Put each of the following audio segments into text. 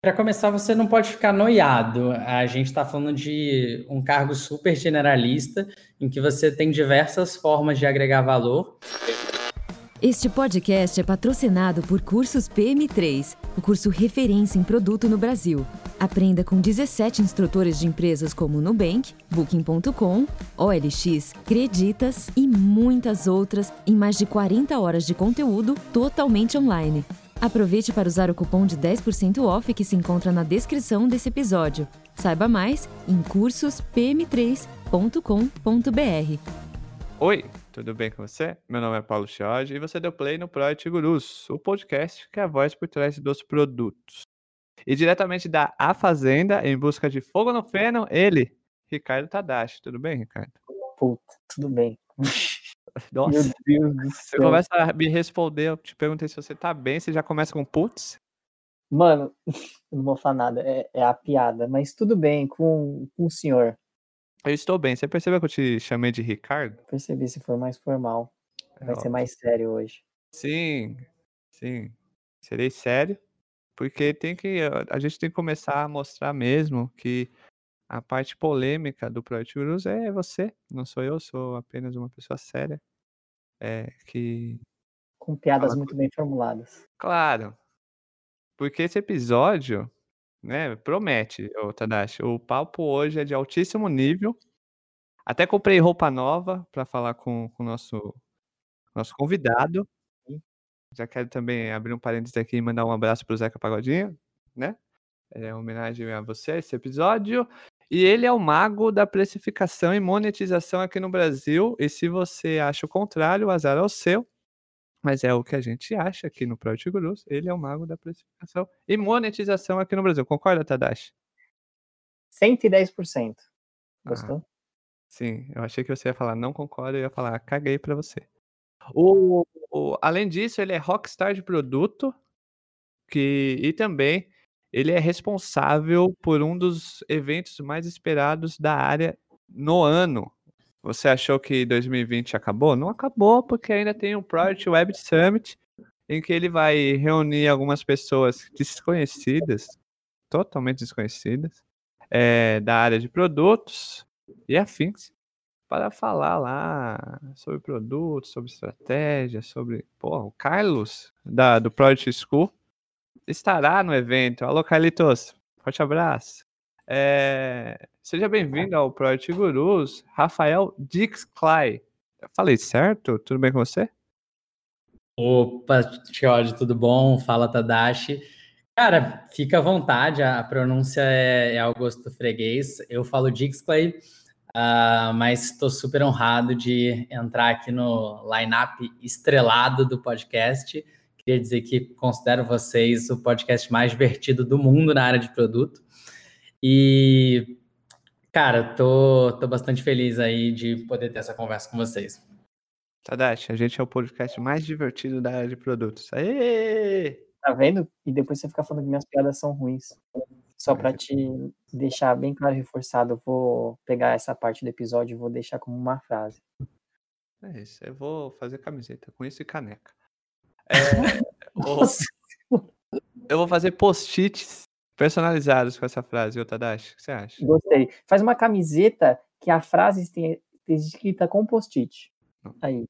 Para começar, você não pode ficar noiado. A gente está falando de um cargo super generalista, em que você tem diversas formas de agregar valor. Este podcast é patrocinado por Cursos PM3, o curso referência em produto no Brasil. Aprenda com 17 instrutores de empresas como Nubank, Booking.com, OLX, Creditas e muitas outras em mais de 40 horas de conteúdo totalmente online. Aproveite para usar o cupom de 10% off que se encontra na descrição desse episódio. Saiba mais em cursospm3.com.br. Oi, tudo bem com você? Meu nome é Paulo Chiodi e você deu play no Project Gurus, o podcast que é a voz por trás dos produtos. E diretamente da A Fazenda, em busca de fogo no feno, ele, Ricardo Tadashi. Tudo bem, Ricardo? Puta, tudo bem. Nossa, Meu Deus do você céu. começa a me responder, eu te perguntei se você tá bem, você já começa com putz? Mano, não vou falar nada, é, é a piada, mas tudo bem com, com o senhor. Eu estou bem. Você percebeu que eu te chamei de Ricardo? Percebi se for mais formal. Vai É, ser ó. mais sério hoje. Sim, sim. Serei sério, porque tem que, a gente tem que começar a mostrar mesmo que a parte polêmica do Project Gurus é você, não sou eu, sou apenas uma pessoa séria. É, que Com piadas muito bem formuladas. Claro. Porque esse episódio, né, promete, ô Tadashi. O papo hoje é de altíssimo nível. Até comprei roupa nova para falar com o nosso nosso convidado. Já quero também abrir um parênteses aqui e mandar um abraço para o Zeca Pagodinho, né? É homenagem a você esse episódio. E ele é o mago da precificação e monetização aqui no Brasil. E se você acha o contrário, o azar é o seu. Mas é o que a gente acha aqui no Project Gurus. Ele é o mago da precificação e monetização aqui no Brasil. Concorda, Tadashi? 110%. Ah, Gostou? sim, eu achei que você ia falar não concordo, eu ia falar caguei pra você. O, o- além disso, ele é rockstar de produto que, e também ele é responsável por um dos eventos mais esperados da área no ano. Você achou que 2020 acabou? Não acabou, porque ainda tem o Project Web Summit, em que ele vai reunir algumas pessoas desconhecidas, totalmente desconhecidas, eh, da área de produtos e afins, para falar lá sobre produtos, sobre estratégia, sobre. Pô, o Carlos, da, do Project School, estará no evento. Alô, Carlitos, forte abraço. É, Seja bem-vindo ao Project Gurus, Rafael Dix-Clay. Eu Falei certo? Tudo bem com você? Opa, Tiode, tudo bom? Fala, Tadashi. Cara, fica à vontade, a pronúncia é, é Augusto Freguês. Eu falo Dixclay, ah, mas estou super honrado de entrar aqui no line-up estrelado do podcast. Queria dizer que considero vocês o podcast mais divertido do mundo na área de produto. E, cara, tô, tô bastante feliz aí de poder ter essa conversa com vocês. Tadashi, a gente é o podcast mais divertido da área de produtos. Aê! Tá vendo? E depois você fica falando que minhas piadas são ruins. Só pra te deixar bem claro e reforçado, eu vou pegar essa parte do episódio e vou deixar como uma frase. É isso, eu vou fazer camiseta com isso e caneca. É, o- Nossa, eu vou fazer post-its personalizados com essa frase, ô Tadashi. O que você acha? gostei. Faz uma camiseta que a frase esteja escrita com post-it. Aí.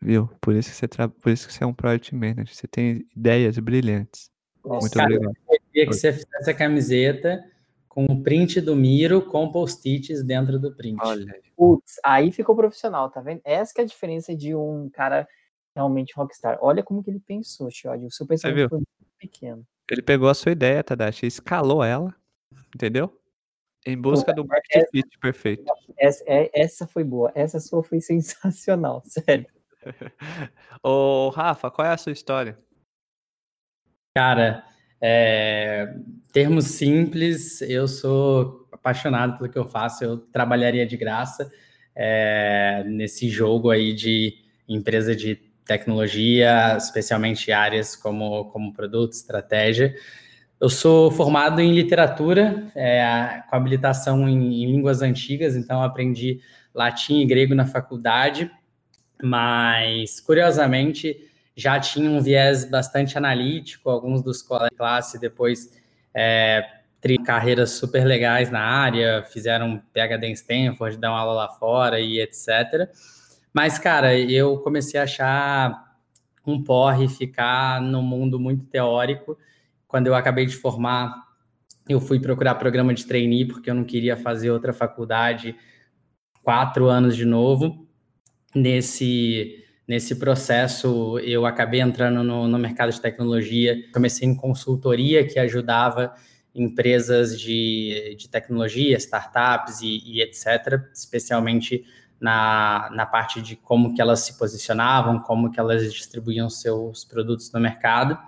Viu? Por isso que você, tra... Por isso que você é um project manager. Você tem ideias brilhantes. Muito Cara, obrigado. Eu queria que você fizesse a camiseta com o print do Miro com post-its dentro do print. Olha, aí. Putz, aí ficou profissional, tá vendo? Essa que é a diferença de um cara realmente rockstar. Olha como que ele pensou, Chiodi. O seu pensamento foi muito pequeno. ele pegou a sua ideia, Tadashi, escalou ela, entendeu? Em busca do market fit perfeito. Essa, é- essa foi boa. Essa sua foi sensacional, sério. Ô, Rafa, qual é a sua história? Cara, é, termos simples, eu sou apaixonado pelo que eu faço, eu trabalharia de graça é, nesse jogo aí de empresa de tecnologia, especialmente áreas como, como produto, estratégia. Eu sou formado em literatura, é, com habilitação em, em línguas antigas, então aprendi latim e grego na faculdade, mas curiosamente já tinha um viés bastante analítico, alguns dos colegas de classe depois é, carreiras super legais na área, fizeram PhD em Stanford, dão aula lá fora e etc. Mas, cara, eu comecei a achar um porre ficar no mundo muito teórico. Quando eu acabei de formar, eu fui procurar programa de trainee, porque eu não queria fazer outra faculdade quatro anos de novo. Nesse, nesse processo, eu acabei entrando no, no mercado de tecnologia, comecei em consultoria, que ajudava empresas de, de tecnologia, startups e, e etc., especialmente na, na parte de como que elas se posicionavam, como que elas distribuíam seus produtos no mercado.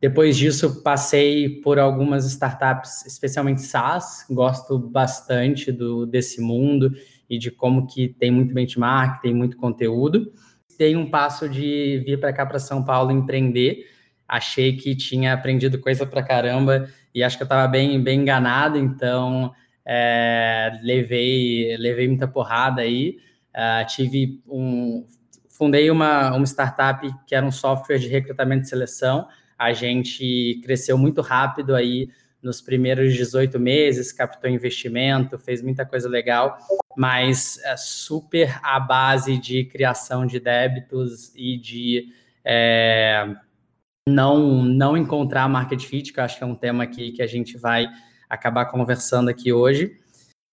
Depois disso, passei por algumas startups, especialmente SaaS, gosto bastante do, desse mundo e de como que tem muito benchmark, tem muito conteúdo. Dei um passo de vir para cá para São Paulo empreender, achei que tinha aprendido coisa para caramba e acho que eu estava bem, bem enganado, então é, levei, levei muita porrada aí. Uh, tive um, fundei uma, uma startup que era um software de recrutamento e seleção. A gente cresceu muito rápido aí nos primeiros 18 meses, captou investimento, fez muita coisa legal, mas é super à base de criação de débitos e de é, não, não encontrar market fit, que eu acho que é um tema que, que a gente vai acabar conversando aqui hoje.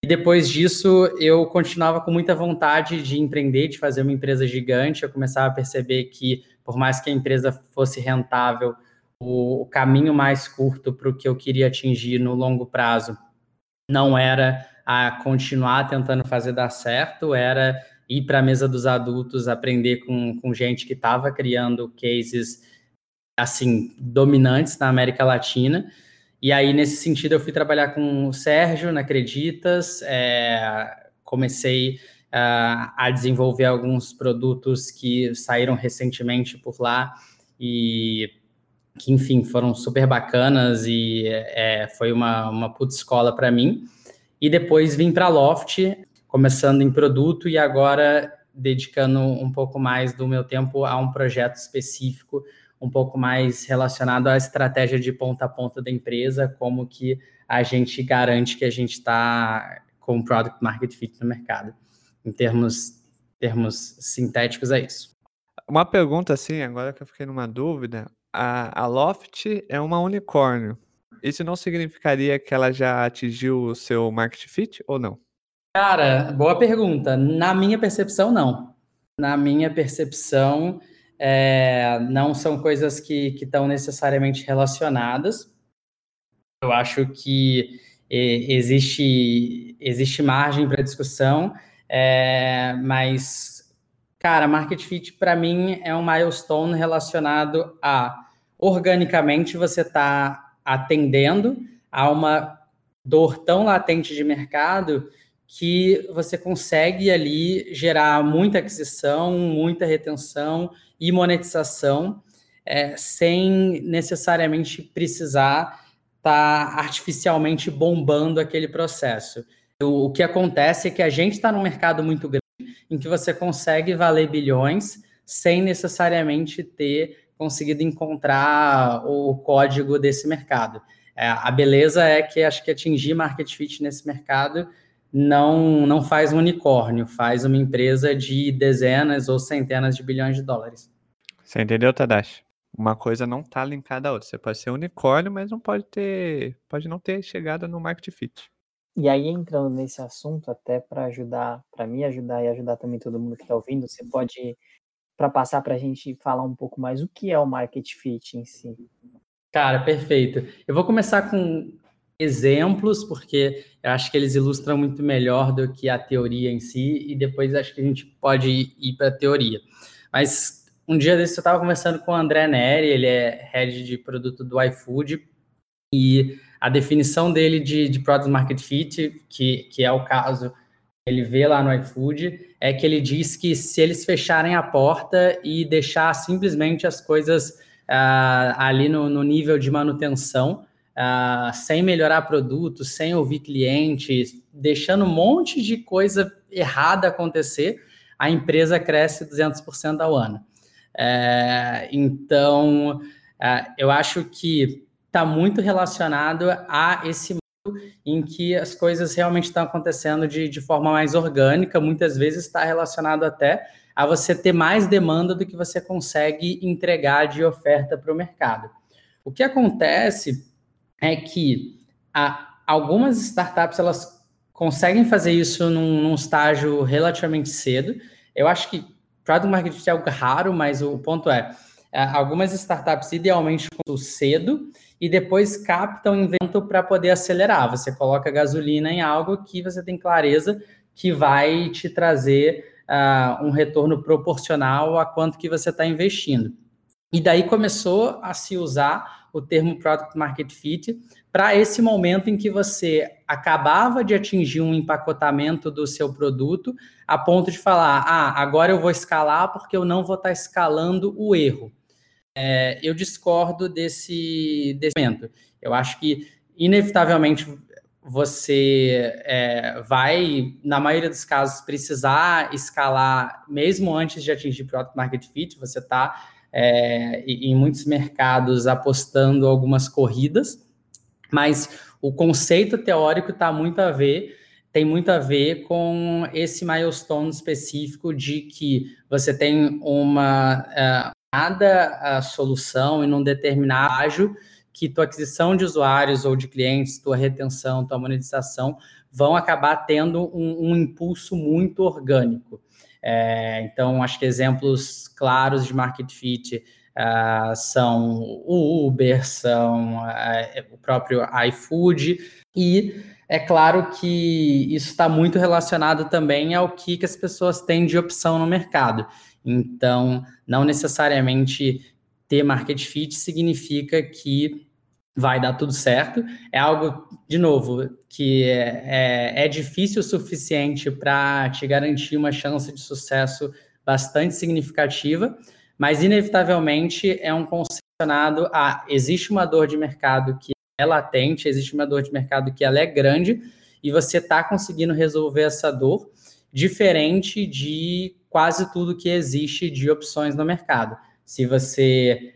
E depois disso, eu continuava com muita vontade de empreender, de fazer uma empresa gigante. Eu começava a perceber que, por mais que a empresa fosse rentável, o, caminho mais curto para o que eu queria atingir no longo prazo não era a continuar tentando fazer dar certo, era ir para a mesa dos adultos, aprender com, com gente que estava criando cases assim dominantes na América Latina. E aí, nesse sentido, eu fui trabalhar com o Sérgio na Acreditas, é, comecei uh, a desenvolver alguns produtos que saíram recentemente por lá e que, enfim, foram super bacanas e é, foi uma, uma puta escola para mim. E depois vim para Loft, começando em produto e agora dedicando um pouco mais do meu tempo a um projeto específico um pouco mais relacionado à estratégia de ponta a ponta da empresa, como que a gente garante que a gente está com product market fit no mercado. Em termos, termos sintéticos, é isso. Uma pergunta assim, agora que eu fiquei numa dúvida, a, a Loft é uma unicórnio. Isso não significaria que ela já atingiu o seu market fit ou não? Cara, boa pergunta. Na minha percepção, não. Na minha percepção, é, não são coisas que estão necessariamente relacionadas. Eu acho que existe, existe margem para discussão, é, mas, cara, market fit para mim é um milestone relacionado a organicamente você está atendendo a uma dor tão latente de mercado que você consegue ali gerar muita aquisição, muita retenção e monetização é, sem necessariamente precisar estar tá artificialmente bombando aquele processo. O, o que acontece é que a gente está num mercado muito grande em que você consegue valer bilhões sem necessariamente ter conseguido encontrar o código desse mercado. É, a beleza é que acho que atingir market fit nesse mercado não, não faz um unicórnio, faz uma empresa de dezenas ou centenas de bilhões de dólares. Você entendeu, Tadashi? Uma coisa não tá linkada à outra. Você pode ser unicórnio, mas não pode ter, pode não ter chegada no market fit. E aí entrando nesse assunto, até para ajudar, para me ajudar e ajudar também todo mundo que está ouvindo, você pode para passar para a gente falar um pouco mais o que é o market fit em si. Cara, perfeito. Eu vou começar com exemplos, porque eu acho que eles ilustram muito melhor do que a teoria em si, e depois acho que a gente pode ir para a teoria. Mas um dia desse eu estava conversando com o André Neri, ele é head de produto do iFood, e a definição dele de, de Product Market Fit, que, que é o caso ele vê lá no iFood, é que ele diz que se eles fecharem a porta e deixar simplesmente as coisas uh, ali no, no, nível de manutenção, uh, sem melhorar produto, sem ouvir clientes, deixando um monte de coisa errada acontecer, a empresa cresce 200% ao ano. É, então, é, eu acho que está muito relacionado a esse mundo em que as coisas realmente estão acontecendo de, de forma mais orgânica, muitas vezes está relacionado até a você ter mais demanda do que você consegue entregar de oferta para o mercado. O que acontece é que a, algumas startups elas conseguem fazer isso num, num, estágio relativamente cedo. Eu acho que Product Market Fit é algo raro, mas o ponto é, é algumas startups idealmente cedo e depois captam invento para poder acelerar. Você coloca gasolina em algo que você tem clareza que vai te trazer uh, um retorno proporcional a quanto que você está investindo. E daí começou a se usar o termo Product Market Fit para esse momento em que você acabava de atingir um empacotamento do seu produto a ponto de falar, ah, agora eu vou escalar porque eu não vou estar tá escalando o erro. É, eu discordo desse, desse momento. Eu acho que, inevitavelmente, você é, vai, na maioria dos casos, precisar escalar mesmo antes de atingir Product Market Fit. Você está, é, em muitos mercados, apostando algumas corridas, mas o conceito teórico está muito a ver, tem muito a ver com esse milestone específico de que você tem uma uh, solução em um determinado ágio que tua aquisição de usuários ou de clientes, tua retenção, tua monetização vão acabar tendo um, um impulso muito orgânico. É, então, acho que exemplos claros de market fit uh, são o Uber, são uh, o próprio iFood, e é claro que isso está muito relacionado também ao que, que as pessoas têm de opção no mercado. Então, não necessariamente ter market fit significa que vai dar tudo certo. É algo, de novo, que é, é, é difícil o suficiente para te garantir uma chance de sucesso bastante significativa, mas inevitavelmente é um condicionado a existe uma dor de mercado que é latente, existe uma dor de mercado que ela é grande e você está conseguindo resolver essa dor, diferente de quase tudo que existe de opções no mercado. Se você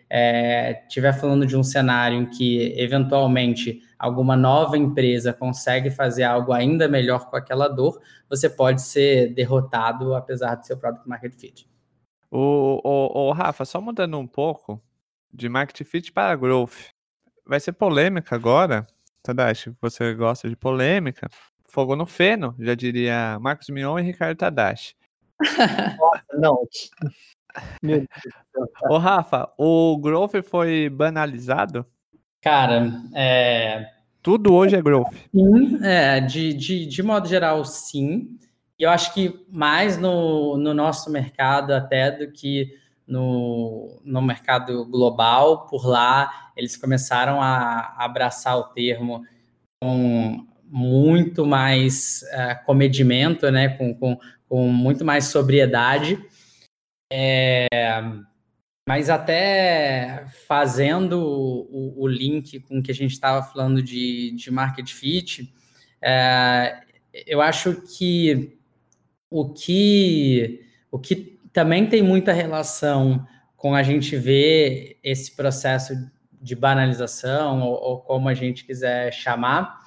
estiver é, falando de um cenário em que, eventualmente, alguma nova empresa consegue fazer algo ainda melhor com aquela dor, você pode ser derrotado apesar do seu próprio market fit. O, o, o Rafa, só mudando um pouco de market fit para growth. Vai ser polêmica agora, Tadashi. Você gosta de polêmica? Fogo no feno, já diria Marcos Mion e Ricardo Tadashi. Nossa, não. Meu. Ô, Rafa, o growth foi banalizado? Cara, é... Tudo hoje é growth. Sim, é, de, de, de modo geral, sim. E eu acho que mais no, no nosso mercado até do que no, no mercado global. Por lá, eles começaram a abraçar o termo com muito mais uh, comedimento, né? com, com, com muito mais sobriedade. É, mas até fazendo o, o, link com que a gente estava falando de, de market fit, é, eu acho que o que o que também tem muita relação com a gente ver esse processo de banalização, ou, ou como a gente quiser chamar,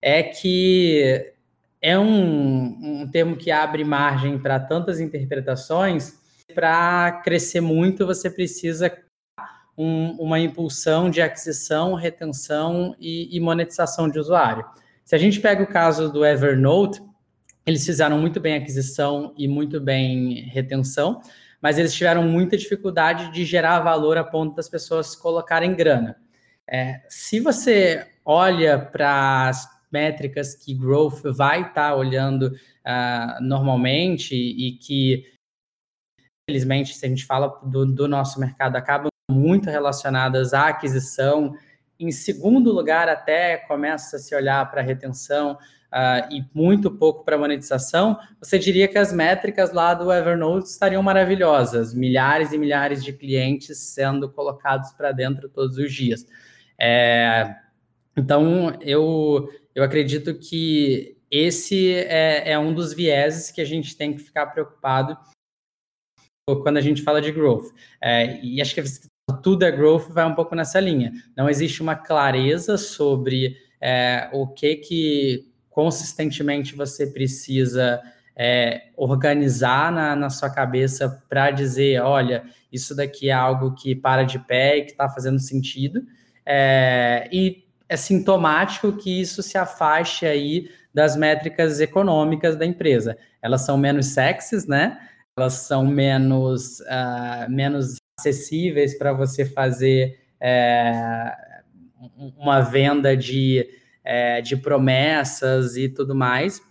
é que é um, um termo que abre margem para tantas interpretações. Para crescer muito, você precisa um, uma impulsão de aquisição, retenção e, e monetização de usuário. Se a gente pega o caso do Evernote, eles fizeram muito bem aquisição e muito bem retenção, mas eles tiveram muita dificuldade de gerar valor a ponto das pessoas colocarem grana. É, se você olha para as métricas que Growth vai estar tá olhando uh, normalmente e que, infelizmente, se a gente fala do, do nosso mercado, acabam muito relacionadas à aquisição. Em segundo lugar, até começa a se olhar para a retenção, uh, e muito pouco para monetização, você diria que as métricas lá do Evernote estariam maravilhosas, milhares e milhares de clientes sendo colocados para dentro todos os dias. É, então, eu, eu acredito que esse é, é um dos vieses que a gente tem que ficar preocupado quando a gente fala de growth. É, e acho que tudo é growth vai um pouco nessa linha. Não existe uma clareza sobre é, o que que consistentemente você precisa é, organizar na, na sua cabeça para dizer, olha, isso daqui é algo que para de pé e que está fazendo sentido. É, e é sintomático que isso se afaste aí das métricas econômicas da empresa. Elas são menos sexys, né? Elas são menos, uh, menos acessíveis para você fazer é, uma venda de, é, de promessas e tudo mais.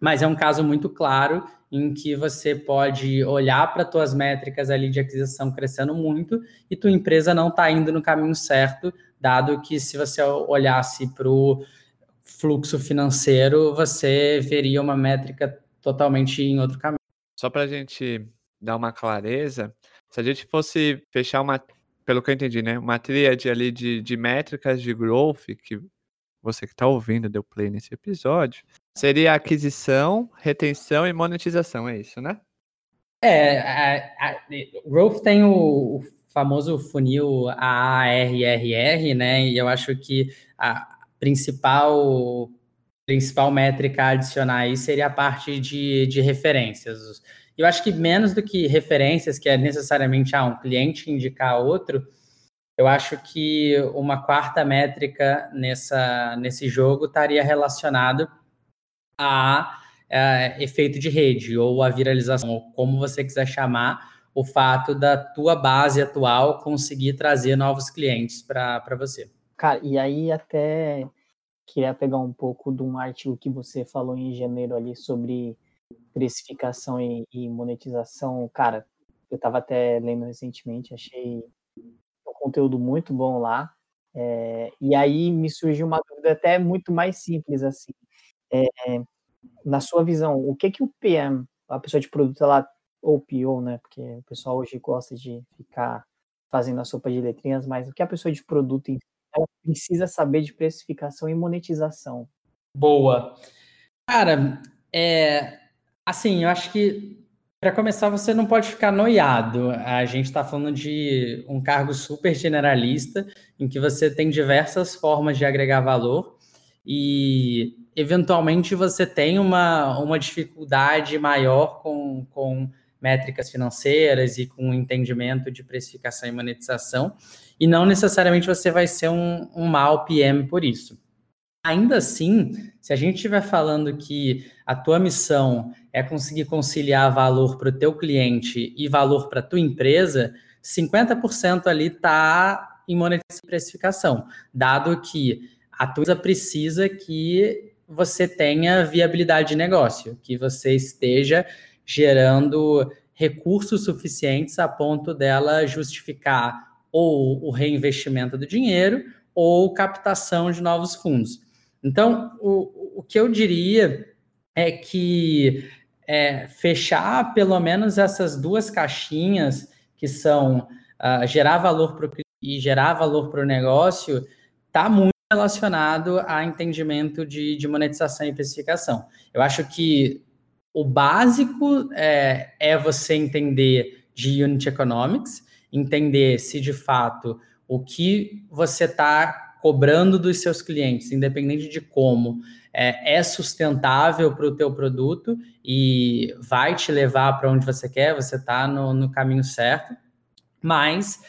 Mas é um caso muito claro em que você pode olhar para suas métricas ali de aquisição crescendo muito e tua empresa não está indo no caminho certo, dado que se você olhasse para o fluxo financeiro, você veria uma métrica totalmente em outro caminho. Só para a gente dar uma clareza, se a gente fosse fechar uma, pelo que eu entendi, né, uma tríade ali de, de métricas de growth, que você que está ouvindo deu play nesse episódio, seria aquisição, retenção e monetização, é isso, né? É, a, a, growth tem o, o famoso funil AARRR, né? E eu acho que a principal principal métrica a adicionar aí seria a parte de, de referências. Eu acho que menos do que referências, que é necessariamente ah, um cliente indicar outro, eu acho que uma quarta métrica nessa, nesse jogo estaria relacionado a, a efeito de rede ou a viralização, ou como você quiser chamar, o fato da tua base atual conseguir trazer novos clientes para você. Cara, e aí até queria pegar um pouco de um artigo que você falou em janeiro ali sobre precificação e, e monetização. Cara, eu estava até lendo recentemente, achei conteúdo muito bom lá. É, e aí me surgiu uma dúvida até muito mais simples assim. É, na sua visão, o que que o PM, a pessoa de produto, ela ou PO, né? Porque o pessoal hoje gosta de ficar fazendo a sopa de letrinhas, mas o que a pessoa de produto precisa saber de precificação e monetização? Boa. Cara, é, assim, eu acho que para começar você não pode ficar noiado. A gente está falando de um cargo super generalista em que você tem diversas formas de agregar valor e eventualmente você tem uma, uma dificuldade maior com, com métricas financeiras e com entendimento de precificação e monetização, e não necessariamente você vai ser um, um mau PM por isso. Ainda assim, se a gente estiver falando que a tua missão é conseguir conciliar valor para o teu cliente e valor para a tua empresa, 50% ali está em monetização e precificação, dado que a tua empresa precisa que você tenha viabilidade de negócio, que você esteja gerando recursos suficientes a ponto dela justificar ou o reinvestimento do dinheiro ou captação de novos fundos. Então, o, o que eu diria é que é, fechar pelo menos essas duas caixinhas, que são uh, gerar valor para e gerar valor para o negócio, está muito relacionado a entendimento de, de monetização e precificação. Eu acho que o básico é, é você entender de Unit Economics, entender se de fato o que você está cobrando dos seus clientes, independente de como, é, é sustentável para o teu produto e vai te levar para onde você quer, você está no, no, caminho certo, mas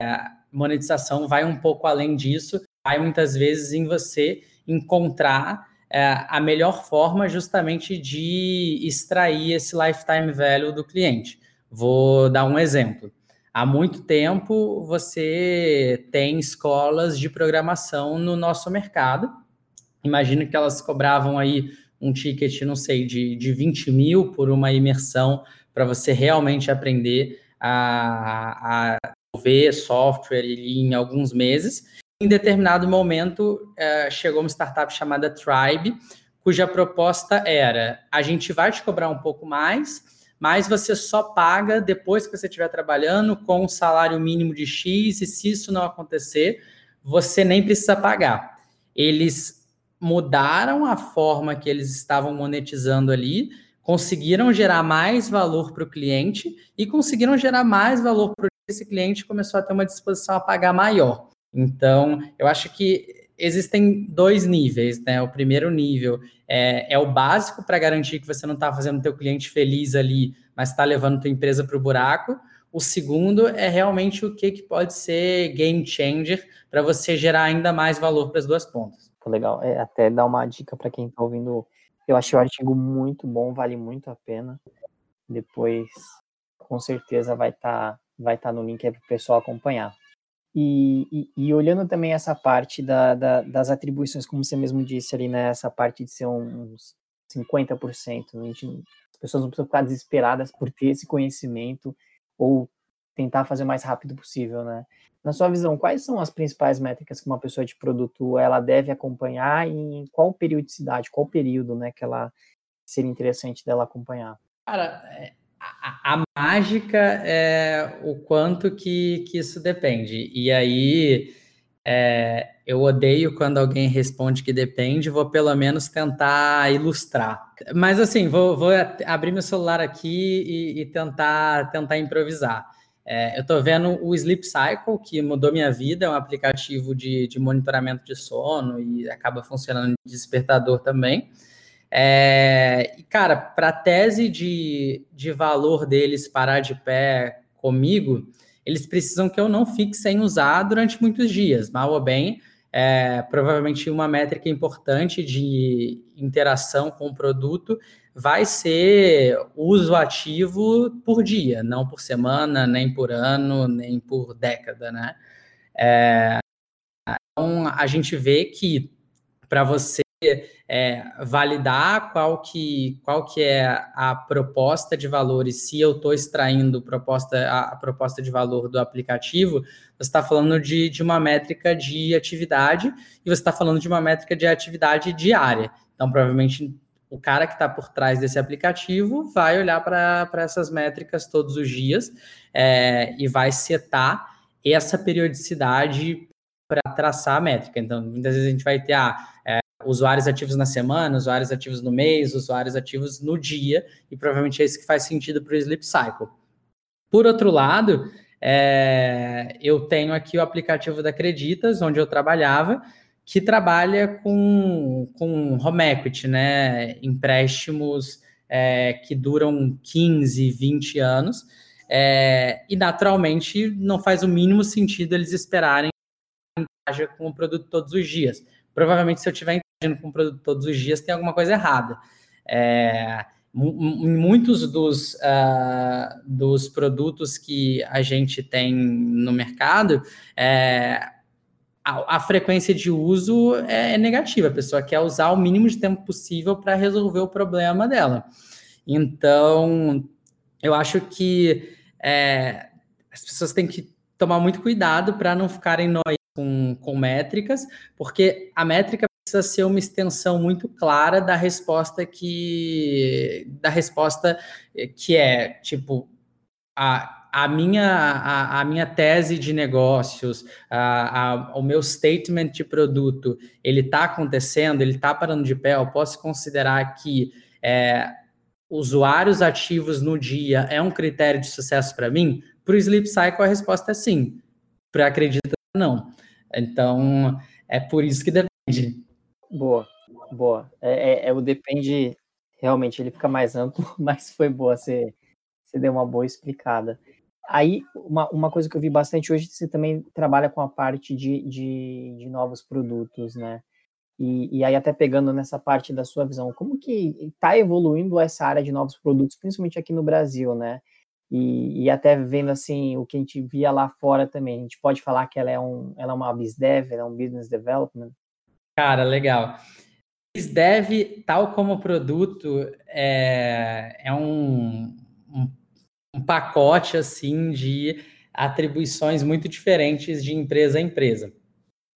é, a monetização vai um pouco além disso, vai muitas vezes em você encontrar é, a melhor forma justamente de extrair esse lifetime value do cliente. Vou dar um exemplo. Há muito tempo você tem escolas de programação no nosso mercado. Imagino que elas cobravam aí um ticket, não sei, de, de 20 mil por uma imersão para você realmente aprender a, a ver software em alguns meses em determinado momento, é, chegou uma startup chamada Tribe, cuja proposta era: a gente vai te cobrar um pouco mais, mas você só paga depois que você estiver trabalhando com um salário mínimo de X, e se isso não acontecer, você nem precisa pagar. Eles mudaram a forma que eles estavam monetizando ali, conseguiram gerar mais valor para o cliente e conseguiram gerar mais valor para esse cliente começou a ter uma disposição a pagar maior. Então, eu acho que existem dois níveis, né? O primeiro nível é, é o básico para garantir que você não está fazendo teu cliente feliz ali, mas está levando tua empresa para o buraco. O segundo é realmente o que, que pode ser game changer para você gerar ainda mais valor para as duas pontas. Legal. É, até dar uma dica para quem está ouvindo. Eu achei o artigo muito bom, vale muito a pena. Depois, com certeza, vai estar tá, vai tá no link para o pessoal acompanhar. E, e, e, olhando também essa parte da, da, das atribuições, como você mesmo disse ali, né, essa parte de ser uns 50%, a gente, as pessoas não precisam ficar desesperadas por ter esse conhecimento ou tentar fazer o mais rápido possível, né? Na sua visão, quais são as principais métricas que uma pessoa de produto ela deve acompanhar e em qual periodicidade, qual período, né, que ela seria interessante dela acompanhar? Cara, é, a, a, mágica é o quanto que, que isso depende. E aí é, eu odeio quando alguém responde que depende, vou pelo menos tentar ilustrar. Mas assim, vou, vou abrir meu celular aqui e, e tentar, tentar improvisar. É, eu estou vendo o Sleep Cycle, que mudou minha vida, é um aplicativo de, de monitoramento de sono e acaba funcionando de despertador também. É, cara, para a tese de, de valor deles parar de pé comigo, eles precisam que eu não fique sem usar durante muitos dias. Mal ou bem, é, provavelmente uma métrica importante de interação com o produto vai ser uso ativo por dia, não por semana, nem por ano, nem por década, né? É, então, a gente vê que para você é, validar qual que, qual que é a proposta de valor e se eu estou extraindo proposta, a, a, proposta de valor do aplicativo, você está falando de, de uma métrica de atividade e você está falando de uma métrica de atividade diária. Então, provavelmente o cara que está por trás desse aplicativo vai olhar para essas métricas todos os dias é, e vai setar essa periodicidade para traçar a métrica. Então, muitas vezes a gente vai ter ah, usuários ativos na semana, usuários ativos no mês, usuários ativos no dia, e provavelmente é isso que faz sentido para o Sleep Cycle. Por outro lado, é, eu tenho aqui o aplicativo da Acreditas, onde eu trabalhava, que trabalha com, com home equity, né? Empréstimos é, que duram 15, 20 anos. É, e naturalmente não faz o mínimo sentido eles esperarem com o produto todos os dias. Provavelmente, se eu estiver interagindo com o produto todos os dias, tem alguma coisa errada. É, muitos dos, uh, dos produtos que a gente tem no mercado, é, a, a, frequência de uso é, é, negativa. A pessoa quer usar o mínimo de tempo possível para resolver o problema dela. Então, eu acho que é, as pessoas têm que tomar muito cuidado para não ficarem nós com, com métricas, porque a métrica precisa ser uma extensão muito clara da resposta que da resposta que é tipo a a minha, a, a, minha tese de negócios, a, a, o meu statement de produto, ele está acontecendo, ele está parando de pé, eu posso considerar que é, usuários ativos no dia é um critério de sucesso para mim? Para o Sleep Cycle, a resposta é sim. Para acredita, não. Então, é por isso que depende. Boa, boa. É, é, é o depende, realmente, ele fica mais amplo, mas foi boa, você, você deu uma boa explicada. Aí, uma, uma coisa que eu vi bastante hoje, você também trabalha com a parte de, de, de novos produtos, né? E, e, aí, até pegando nessa parte da sua visão, como que está evoluindo essa área de novos produtos, principalmente aqui no Brasil, né? E, e, até vendo assim o que a gente via lá fora também, a gente pode falar que ela é, um, ela é uma BizDev, ela é um Business Development? Cara, legal. BizDev, tal como produto, é, é um, um um pacote assim de atribuições muito diferentes de empresa a empresa.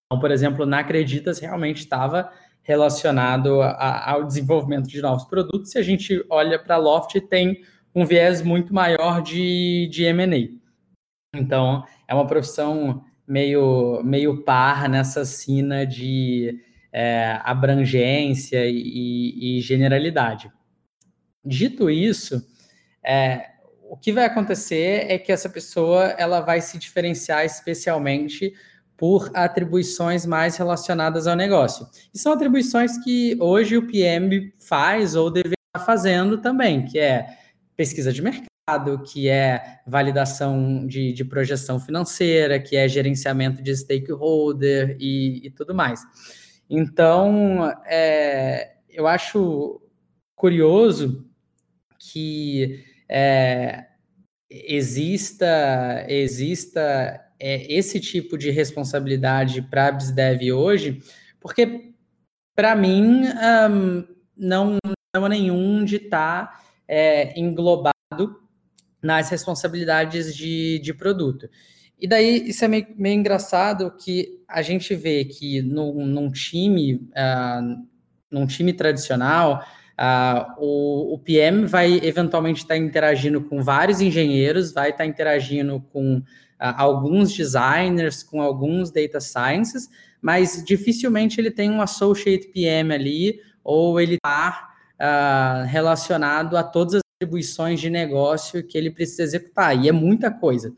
Então, por exemplo, na Acreditas realmente estava relacionado a, ao desenvolvimento de novos produtos. Se a gente olha para a Loft, tem um viés muito maior de, de M&A. Então, é uma profissão meio, meio par nessa sina de é, abrangência e, e, generalidade. Dito isso, é, o que vai acontecer é que essa pessoa ela vai se diferenciar especialmente por atribuições mais relacionadas ao negócio. E são atribuições que hoje o PM faz ou deveria estar fazendo também, que é pesquisa de mercado, que é validação de, de projeção financeira, que é gerenciamento de stakeholder e, e tudo mais. Então, é, eu acho curioso que é, exista exista é, esse tipo de responsabilidade para a BizDev hoje, porque para mim um, não não nenhum de estar tá, é, englobado nas responsabilidades de, de produto. E daí isso é meio, meio engraçado que a gente vê que num, num time, uh, num time tradicional, Uh, o, o, PM vai eventualmente estar tá interagindo com vários engenheiros, vai estar tá interagindo com uh, alguns designers, com alguns data sciences, mas dificilmente ele tem um associate PM ali, ou ele está relacionado a todas as atribuições de negócio que ele precisa executar, e é muita coisa.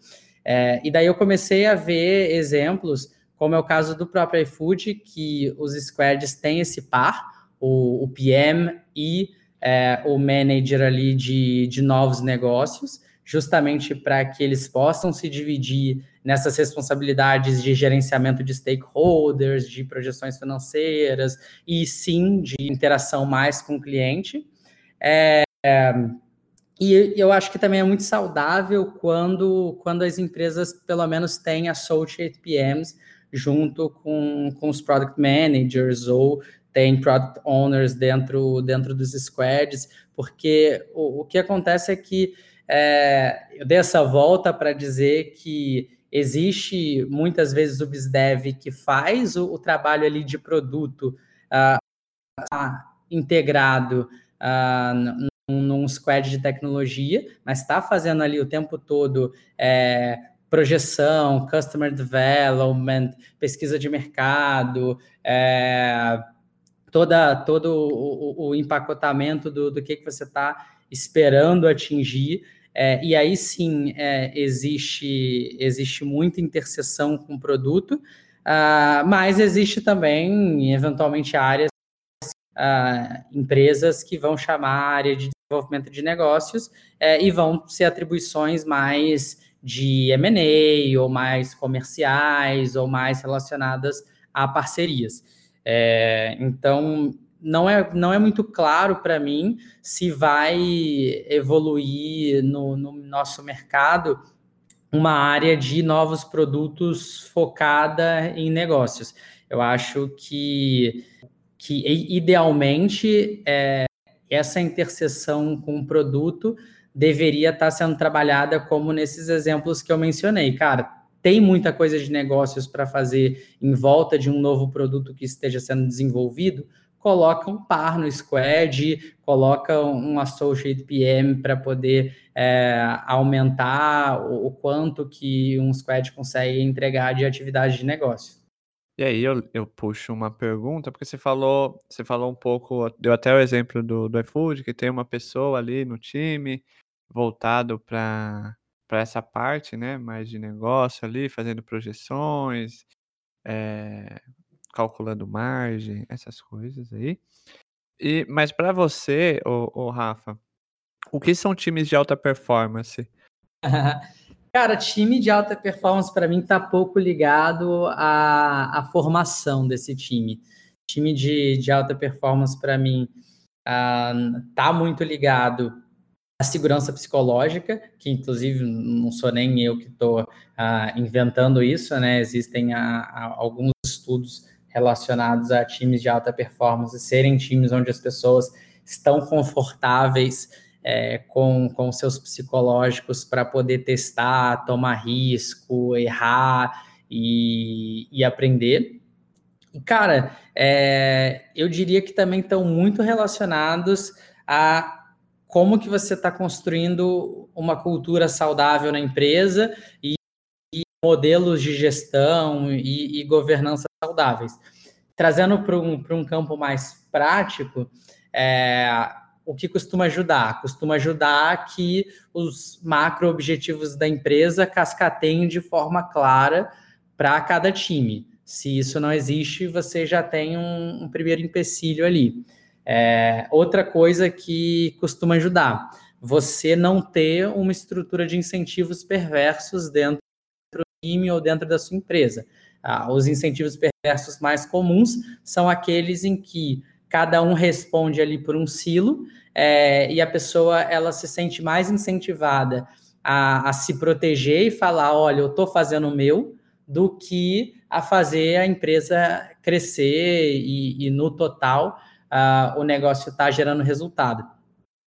É, e daí eu comecei a ver exemplos, como é o caso do próprio iFood, que os squads têm esse par, o, o PM e é, o manager ali de, de novos negócios, justamente para que eles possam se dividir nessas responsabilidades de gerenciamento de stakeholders, de projeções financeiras e sim de interação mais com o cliente. É, e eu acho que também é muito saudável quando, quando as empresas, pelo menos, têm associate PMs junto com, com os product managers ou tem product owners dentro, dentro dos squads, porque o, o que acontece é que é, eu dei essa volta para dizer que existe muitas vezes o BizDev que faz o, o trabalho ali de produto uh, integrado uh, num, num, squad de tecnologia, mas está fazendo ali o tempo todo é, projeção, customer development, pesquisa de mercado, é, toda, todo o, o empacotamento do, do que, que você está esperando atingir. É, e aí sim é, existe, existe muita interseção com o produto, uh, mas existe também, eventualmente, áreas, uh, empresas que vão chamar a área de desenvolvimento de negócios é, e vão ser atribuições mais de M&A ou mais comerciais ou mais relacionadas a parcerias. É, então, não é, não é muito claro para mim se vai evoluir no, no, nosso mercado uma área de novos produtos focada em negócios. Eu acho que, que idealmente, é, essa interseção com o produto deveria estar sendo trabalhada como nesses exemplos que eu mencionei. Cara, tem muita coisa de negócios para fazer em volta de um novo produto que esteja sendo desenvolvido, coloca um par no squad, coloca um associate PM para poder é, aumentar o, o, quanto que um squad consegue entregar de atividade de negócio. E aí eu, eu puxo uma pergunta, porque você falou, você falou um pouco, deu até o exemplo do, do iFood, que tem uma pessoa ali no time voltado para essa parte, né, mais de negócio ali, fazendo projeções, é, calculando margem, essas coisas aí. E, mas para você, o, Rafa, o que são times de alta performance? Cara, time de alta performance para mim está pouco ligado à, à formação desse time. Time de, de alta performance para mim está uh, muito ligado a segurança psicológica, que inclusive não sou nem eu que estou uh, inventando isso, né? Existem a, a, alguns estudos relacionados a times de alta performance serem times onde as pessoas estão confortáveis é, com, com seus psicológicos para poder testar, tomar risco, errar e, e aprender. E, cara, é, eu diria que também estão muito relacionados a como que você está construindo uma cultura saudável na empresa e, e modelos de gestão e, e governança saudáveis. Trazendo para um, um campo mais prático, é, o que costuma ajudar? Costuma ajudar que os macro objetivos da empresa cascateiem de forma clara para cada time. Se isso não existe, você já tem um, um primeiro empecilho ali. É, outra coisa que costuma ajudar, você não ter uma estrutura de incentivos perversos dentro do time ou dentro da sua empresa. Ah, os incentivos perversos mais comuns são aqueles em que cada um responde ali por um silo é, e a pessoa ela se sente mais incentivada a, a se proteger e falar, olha, eu estou fazendo o meu, do que a fazer a empresa crescer e, e no total uh, o negócio está gerando resultado.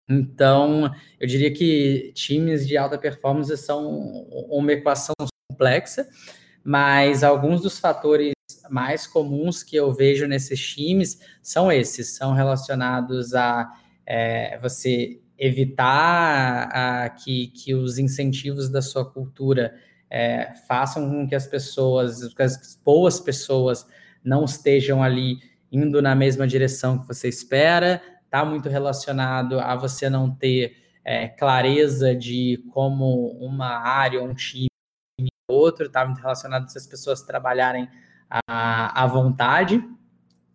Então, eu diria que times de alta performance são uma equação complexa, mas alguns dos fatores mais comuns que eu vejo nesses times são esses, são relacionados a é, você evitar a, que, que os incentivos da sua cultura é, façam com que as pessoas, que as boas pessoas não estejam ali indo na mesma direção que você espera, está muito relacionado a você não ter é, clareza de como uma área, um time outro, está muito relacionado a essas pessoas trabalharem à, à vontade.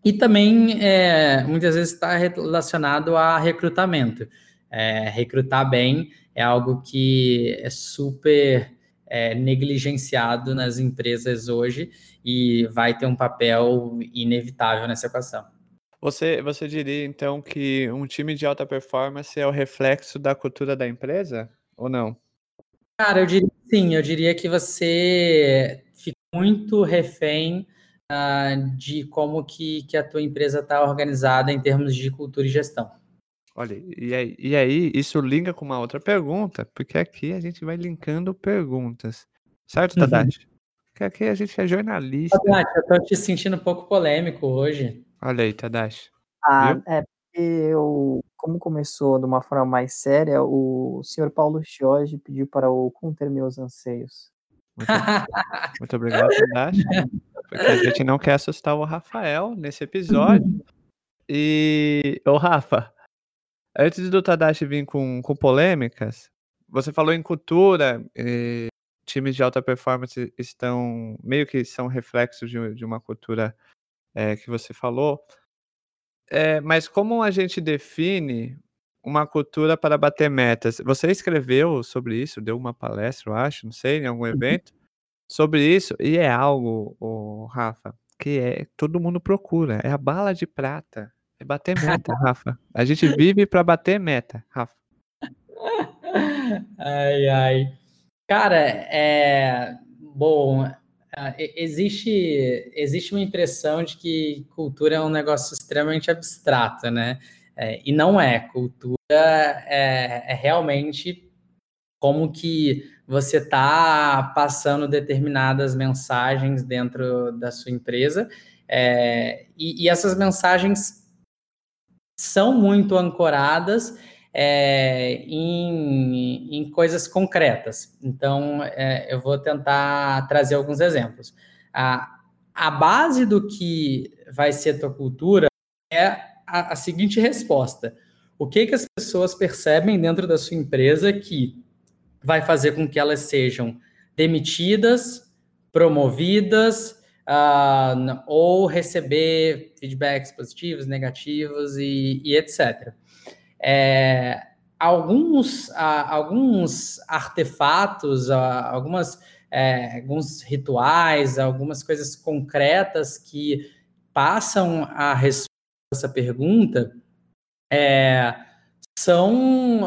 E também, é, muitas vezes, está relacionado a recrutamento. É, recrutar bem é algo que é super é, negligenciado nas empresas hoje e vai ter um papel inevitável nessa equação. Você, você diria, então, que um time de alta performance é o reflexo da cultura da empresa ou não? Cara, eu diria sim. Eu diria que você fica muito refém uh, de como que, que a tua empresa está organizada em termos de cultura e gestão. Olha, e aí, e aí isso linka com uma outra pergunta, porque aqui a gente vai linkando perguntas. Certo, uhum. Tadashi? Uhum. Porque aqui a gente é jornalista. Tadashi, eu tô te sentindo um pouco polêmico hoje. Olha aí, Tadashi. Ah, Viu? é porque eu, como começou de uma forma mais séria, o senhor Paulo Jorge pediu para eu conter meus anseios. Muito, muito obrigado, Tadashi. Porque a gente não quer assustar o Rafael nesse episódio. E, ô Rafa, Antes do Tadashi vir com, com polêmicas, você falou em cultura, times de alta performance estão meio que são reflexos de, de uma cultura é, que você falou. É, mas como a gente define uma cultura para bater metas? Você escreveu sobre isso, deu uma palestra, eu acho, não sei, em algum uhum. evento, sobre isso, e é algo, oh, Rafa, que é todo mundo procura, é a bala de prata. É bater meta, Rafa. A gente vive para bater meta, Rafa. Ai, ai. Cara, é. Bom, existe, existe uma impressão de que cultura é um negócio extremamente abstrato, né? É, e não é. Cultura é, é realmente como que você está passando determinadas mensagens dentro da sua empresa. É, e, e, essas mensagens são muito ancoradas é, em, em, coisas concretas. Então, é, eu vou tentar trazer alguns exemplos. A, a base do que vai ser tua cultura é a, a seguinte resposta. O que, que as pessoas percebem dentro da sua empresa que vai fazer com que elas sejam demitidas, promovidas, uh, ou receber feedbacks positivos, negativos e, e etc. É, alguns, uh, alguns artefatos, uh, algumas, é, alguns rituais, algumas coisas concretas que passam a responder essa pergunta é, são,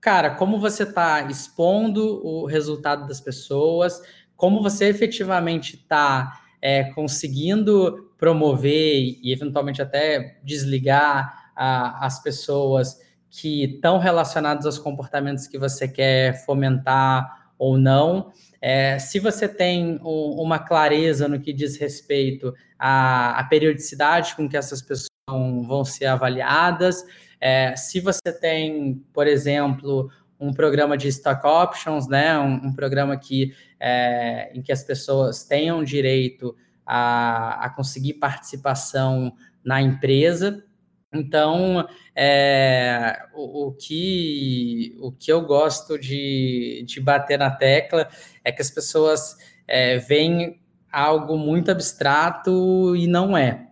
cara, como você está expondo o resultado das pessoas, como você efetivamente está é, conseguindo promover e eventualmente até desligar a, as pessoas que estão relacionadas aos comportamentos que você quer fomentar ou não. É, se você tem um, uma clareza no que diz respeito à, à, periodicidade com que essas pessoas vão, vão ser avaliadas, é, se você tem, por exemplo, um programa de stock options, né, um, um programa que, é, em que as pessoas tenham direito a, a conseguir participação na empresa, Então, é, o, o, que, o que eu gosto de, de bater na tecla é que as pessoas é, veem algo muito abstrato e não é.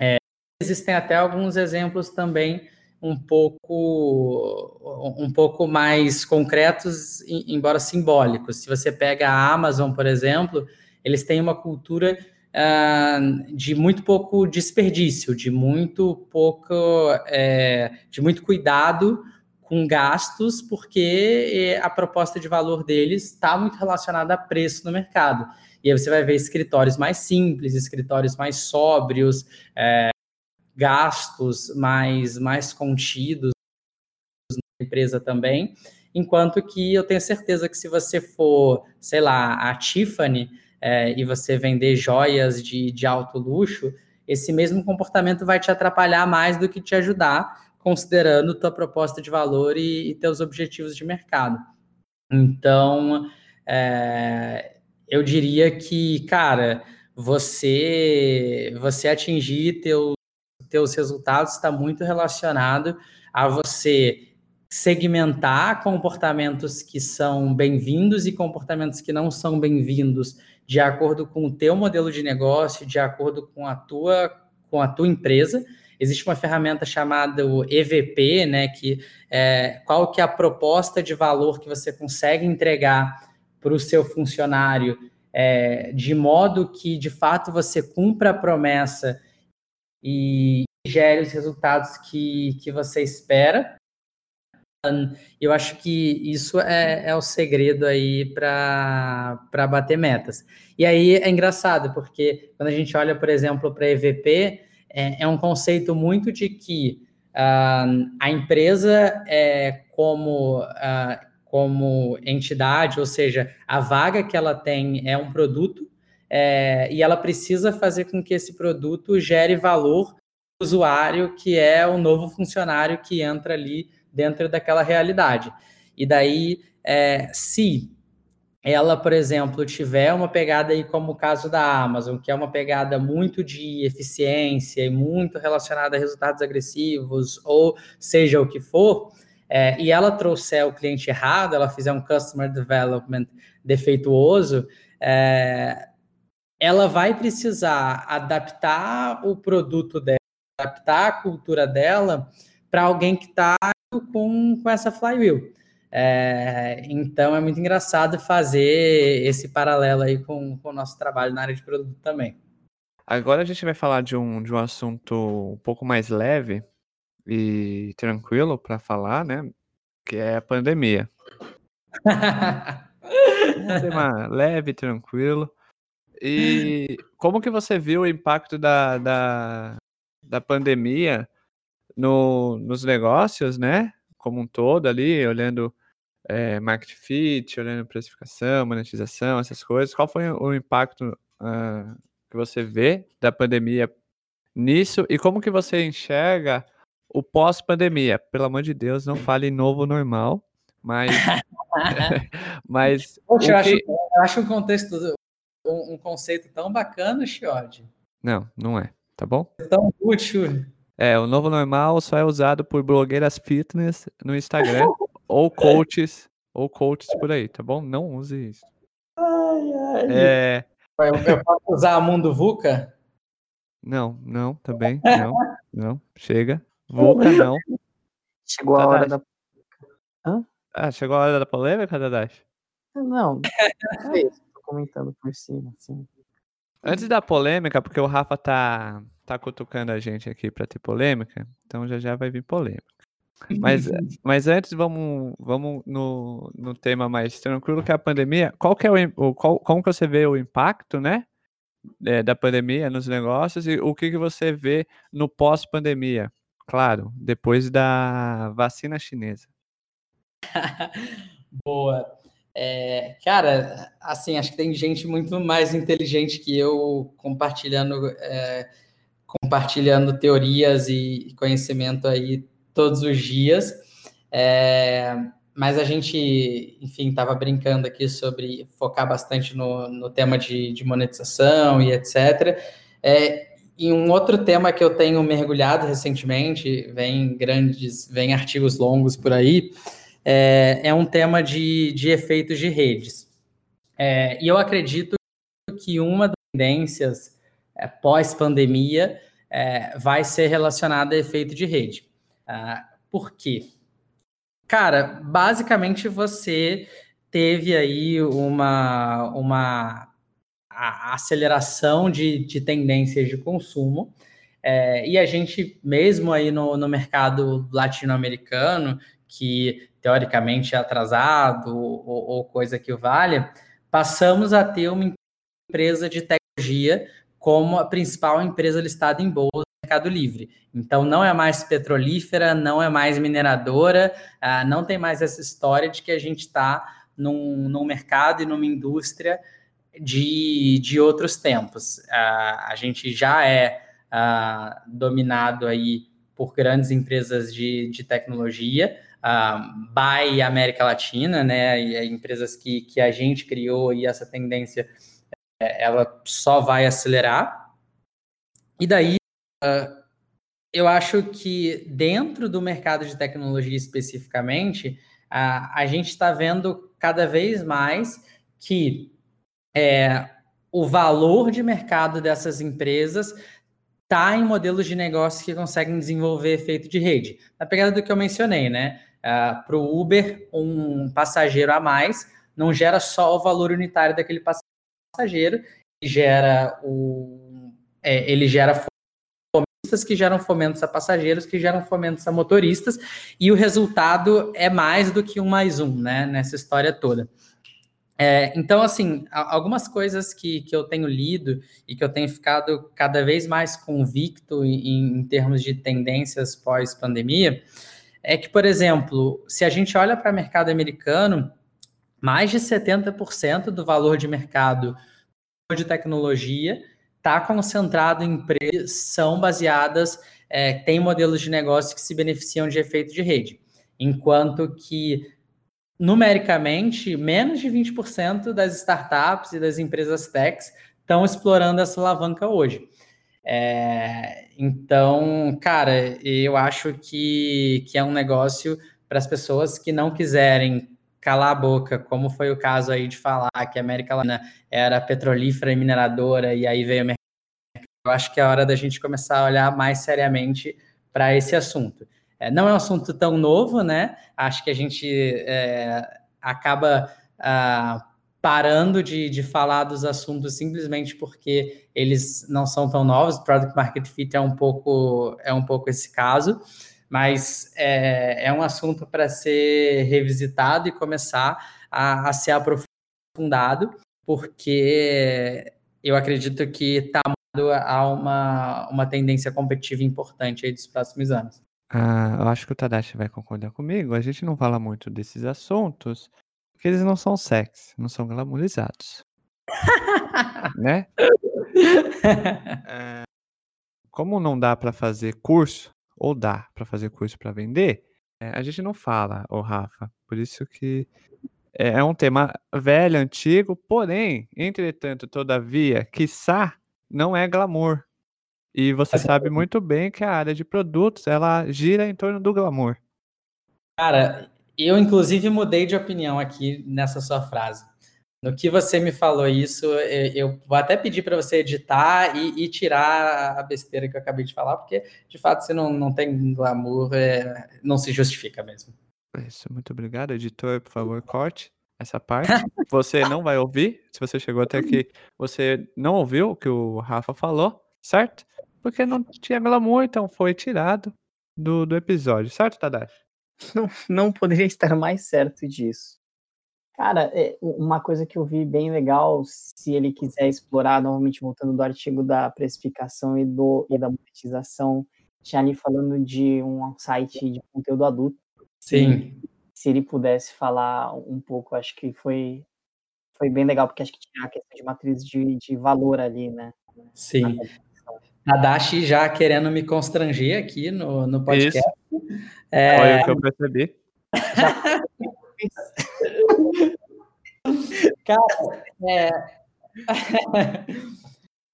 é. Existem até alguns exemplos também um pouco um pouco mais concretos, embora simbólicos. Se você pega a Amazon, por exemplo, eles têm uma cultura uh, de muito pouco desperdício, de muito pouco, é, de muito cuidado com gastos, porque é, a proposta de valor deles está muito relacionada a preço no mercado. E aí você vai ver escritórios mais simples, escritórios mais sóbrios, é, gastos mais, mais contidos na empresa também. Enquanto que eu tenho certeza que se você for, sei lá, a Tiffany, é, e você vender joias de, de alto luxo, esse mesmo comportamento vai te atrapalhar mais do que te ajudar, considerando tua proposta de valor e, e teus objetivos de mercado. Então, é, eu diria que, cara, você você atingir teus, teus resultados está muito relacionado a você segmentar comportamentos que são bem-vindos e comportamentos que não são bem-vindos de acordo com o teu modelo de negócio, de acordo com a tua, com a tua empresa. Existe uma ferramenta chamada EVP, né, que é, qual que é a proposta de valor que você consegue entregar para o seu funcionário, é, de modo que, de fato, você cumpra a promessa e gere os resultados que, que você espera. Eu acho que isso é, é o segredo aí para bater metas. E aí é engraçado, porque quando a gente olha, por exemplo, para EVP, é, é, um conceito muito de que uh, a empresa é como, uh, como entidade, ou seja, a vaga que ela tem é um produto é, e ela precisa fazer com que esse produto gere valor para o usuário, que é o novo funcionário que entra ali dentro daquela realidade. E daí, é, se ela, por exemplo, tiver uma pegada aí como o caso da Amazon, que é uma pegada muito de eficiência e muito relacionada a resultados agressivos, ou seja o que for, é, e ela trouxer o cliente errado, ela fizer um customer development defeituoso, é, ela vai precisar adaptar o produto dela, adaptar a cultura dela para alguém que está com, com essa flywheel. É, então é muito engraçado fazer esse paralelo aí com, com o nosso trabalho na área de produto também. Agora a gente vai falar de um, de um assunto um pouco mais leve e tranquilo para falar, né? Que é a pandemia. um tema leve, tranquilo. E como que você viu o impacto da, da, da pandemia no, nos negócios, né? Como um todo ali, olhando é, market fit, olhando precificação, monetização, essas coisas. Qual foi o impacto uh, que você vê da pandemia nisso e como que você enxerga o pós-pandemia? Pelo amor de Deus, não fale novo normal, mas mas Poxa, eu, acho, eu acho um contexto um, um conceito tão bacana, Chiodi. Não, não é, tá bom? É tão útil. É, o novo normal só é usado por blogueiras fitness no Instagram ou coaches ou coaches por aí, tá bom? Não use isso. Ai, ai. É... Eu, eu posso usar a Mundo VUCA? Não, não, também, não, não, chega. VUCA não. Chegou a hora da... Hã? Ah, chegou a hora da polêmica, Dadash? Não, é comentando por cima, assim. Antes da polêmica, porque o Rafa tá tá cutucando a gente aqui para ter polêmica, então já já vai vir polêmica. Mas, mas antes vamos, vamos no, no tema mais tranquilo que é a pandemia. Qual que é o, qual, como que você vê o impacto, né, é, da pandemia nos negócios e o que que você vê no pós-pandemia? Claro, depois da vacina chinesa. Boa. É, cara, assim, acho que tem gente muito mais inteligente que eu compartilhando é, compartilhando teorias e conhecimento aí todos os dias. É, mas a gente, enfim, estava brincando aqui sobre focar bastante no, no tema de, de monetização e etc. É, e um outro tema que eu tenho mergulhado recentemente, vem grandes, vem artigos longos por aí, é, é um tema de, de efeitos de redes. É, e eu acredito que uma das tendências é, pós-pandemia é, vai ser relacionada a efeito de rede. Ah, por quê? Cara, basicamente você teve aí uma, uma aceleração de, de tendências de consumo. É, e a gente, mesmo aí no, no mercado latino-americano, que teoricamente atrasado ou, ou coisa que o valha, passamos a ter uma empresa de tecnologia como a principal empresa listada em bolsa Mercado Livre. Então, não é mais petrolífera, não é mais mineradora, uh, não tem mais essa história de que a gente está num, num mercado e numa indústria de, de outros tempos. Uh, a gente já é uh, dominado aí por grandes empresas de, de tecnologia, uh, by América Latina, né? E empresas que, que a gente criou e essa tendência é, ela só vai acelerar. E daí uh, eu acho que dentro do mercado de tecnologia especificamente, uh, a gente está vendo cada vez mais que é, o valor de mercado dessas empresas está em modelos de negócio que conseguem desenvolver efeito de rede. Na pegada do que eu mencionei, né? Uh, ah, Para o Uber, um passageiro a mais não gera só o valor unitário daquele passageiro, gera o, é, ele gera fomentos que geram fomentos a passageiros, que geram fomentos a motoristas, e o resultado é mais do que um mais um, né? Nessa história toda. É, então, assim, algumas coisas que, que eu tenho lido e que eu tenho ficado cada vez mais convicto em, em termos de tendências pós-pandemia, é que, por exemplo, se a gente olha para o mercado americano, mais de 70% do valor de mercado de tecnologia está concentrado em empresas são baseadas, é, tem modelos de negócio que se beneficiam de efeito de rede, enquanto que numericamente, menos de 20% das startups e das empresas techs estão explorando essa alavanca hoje. É, então, cara, eu acho que, que é um negócio para as pessoas que não quiserem calar a boca, como foi o caso aí de falar que a América Latina era petrolífera e mineradora, e aí veio a mercado. Eu acho que é hora da gente começar a olhar mais seriamente para esse assunto. É, não é um assunto tão novo, né? Acho que a gente é, acaba ah, parando de, de falar dos assuntos simplesmente porque eles não são tão novos. Product Market Fit é um pouco, é um pouco esse caso, mas é, é um assunto para ser revisitado e começar a, a ser aprofundado, porque eu acredito que está a uma, uma tendência competitiva importante aí dos próximos anos. Ah, eu acho que o Tadashi vai concordar comigo. A gente não fala muito desses assuntos, porque eles não são sexy, não são glamorizados. né? É, como não dá para fazer curso, ou dá para fazer curso para vender, é, a gente não fala, ô Rafa. Por isso que é, é um tema velho, antigo, porém, entretanto, todavia, quiçá, não é glamour. E você sabe muito bem que a área de produtos, ela gira em torno do glamour. Cara, eu inclusive mudei de opinião aqui nessa sua frase. No que você me falou isso, eu vou até pedir para você editar e, e, tirar a besteira que eu acabei de falar, porque de fato você não, não tem glamour, é, não se justifica mesmo. Isso, muito obrigado. Editor, por favor, corte essa parte. Você não vai ouvir, se você chegou até aqui, você não ouviu o que o Rafa falou, certo? porque não tinha glamour, então foi tirado do, do episódio, certo, Tadashi? Não, não poderia estar mais certo disso. Cara, é, uma coisa que eu vi bem legal, se ele quiser explorar, novamente voltando do artigo da precificação e, do, e da monetização, tinha ali falando de um site de conteúdo adulto. Sim. Se, se ele pudesse falar um pouco, acho que foi, foi bem legal, porque acho que tinha a questão de matriz de, de valor ali, né? Sim. Dashi já querendo me constranger aqui no, no podcast. Isso. É... Foi o que eu percebi. Cara, é...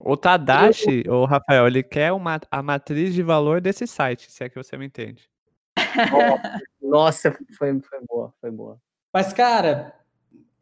O Tadashi, o Rafael, ele quer uma, a matriz de valor desse site, se é que você me entende. Nossa, foi, foi boa, foi boa. Mas, cara,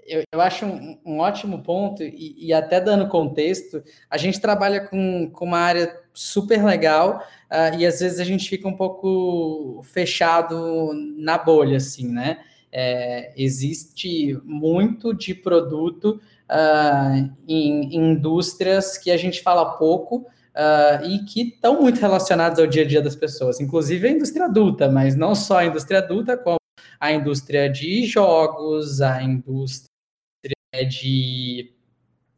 eu, eu acho um, um ótimo ponto, e, e, até dando contexto, a gente trabalha com, com uma área super legal, uh, e às vezes a gente fica um pouco fechado na bolha, assim, né? É, existe muito de produto uh, em, em, indústrias que a gente fala pouco uh, e que estão muito relacionados ao dia a dia das pessoas, inclusive a indústria adulta, mas não só a indústria adulta, como a indústria de jogos, a indústria de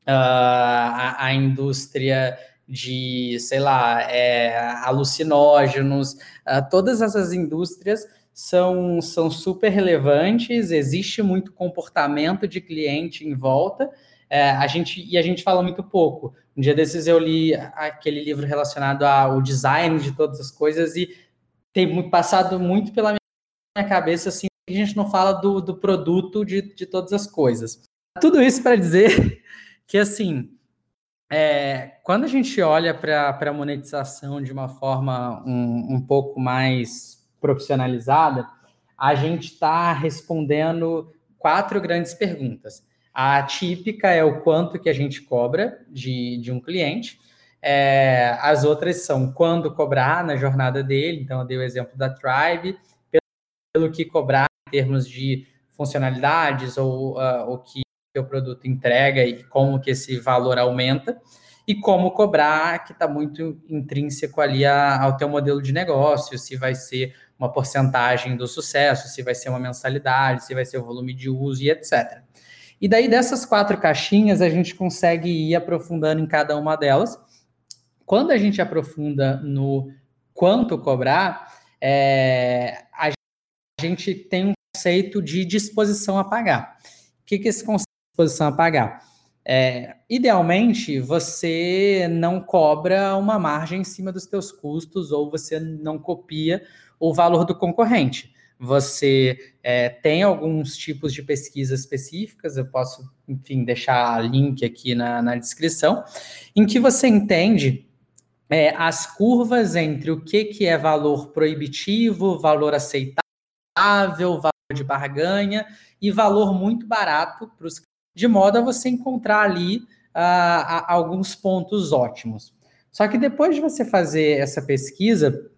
uh, a, a, indústria de, sei lá, é, alucinógenos, uh, todas essas indústrias são, são super relevantes, existe muito comportamento de cliente em volta, é, a gente, e a gente fala muito pouco. Um dia desses eu li aquele livro relacionado ao design de todas as coisas e tem passado muito pela minha cabeça assim, a gente não fala do, do produto de, de todas as coisas. Tudo isso para dizer que, assim, é, quando a gente olha para a monetização de uma forma um, um pouco mais profissionalizada, a gente está respondendo quatro grandes perguntas. A típica é o quanto que a gente cobra de, de um cliente. É, as outras são quando cobrar na jornada dele. Então, eu dei o exemplo da Tribe, pelo, que cobrar em termos de funcionalidades ou uh, o que que o produto entrega e como que esse valor aumenta e como cobrar, que está muito intrínseco ali a, ao teu modelo de negócio, se vai ser uma porcentagem do sucesso, se vai ser uma mensalidade, se vai ser o volume de uso e etc. E daí dessas quatro caixinhas a gente consegue ir aprofundando em cada uma delas. Quando a gente aprofunda no quanto cobrar, é, a gente tem um conceito de disposição a pagar. O que, que esse conceito disposição a pagar. É, idealmente, você não cobra uma margem em cima dos teus custos ou você não copia o valor do concorrente. Você é, tem alguns tipos de pesquisas específicas, eu posso, enfim, deixar link aqui na, na descrição, em que você entende é, as curvas entre o que, que é valor proibitivo, valor aceitável, valor de barganha e valor muito barato para os de modo a você encontrar ali uh, alguns pontos ótimos. Só que depois de você fazer essa pesquisa,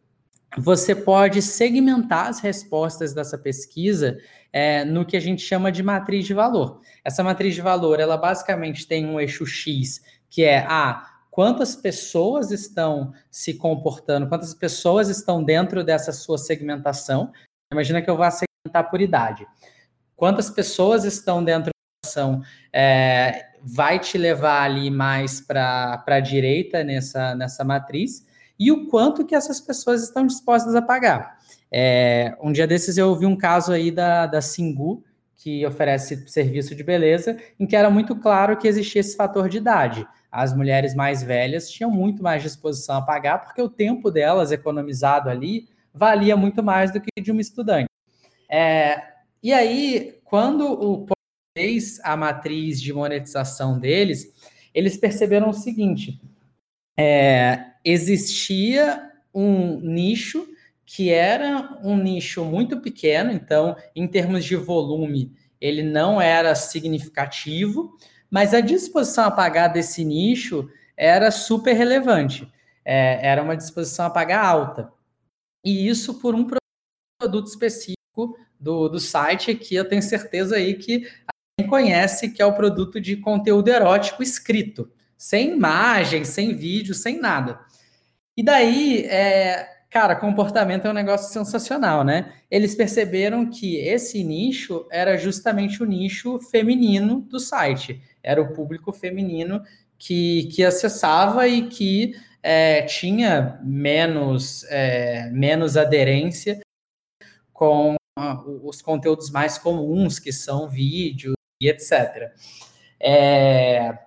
você pode segmentar as respostas dessa pesquisa é, no que a gente chama de matriz de valor. Essa matriz de valor, ela basicamente tem um eixo X, que é a ah, quantas pessoas estão se comportando, quantas pessoas estão dentro dessa sua segmentação. Imagina que eu vá segmentar por idade. Quantas pessoas estão dentro é, vai te levar ali mais para a direita nessa, nessa matriz e o quanto que essas pessoas estão dispostas a pagar. É, um dia desses eu ouvi um caso aí da, da Singu, que oferece serviço de beleza, em que era muito claro que existia esse fator de idade. As mulheres mais velhas tinham muito mais disposição a pagar, porque o tempo delas economizado ali valia muito mais do que de uma estudante. É, e aí, quando o fez a matriz de monetização deles, eles perceberam o seguinte: é, existia um nicho que era um nicho muito pequeno, então, em termos de volume, ele não era significativo, mas a disposição a pagar desse nicho era super relevante. É, era uma disposição a pagar alta. E isso por um produto específico do, do site que eu tenho certeza aí que conhece, que é o produto de conteúdo erótico escrito, sem imagem, sem vídeo, sem nada. E daí, é, cara, comportamento é um negócio sensacional, né? Eles perceberam que esse nicho era justamente o nicho feminino do site, era o público feminino que, que acessava e que é, tinha menos, é, menos aderência com os conteúdos mais comuns, que são vídeos e etc. É,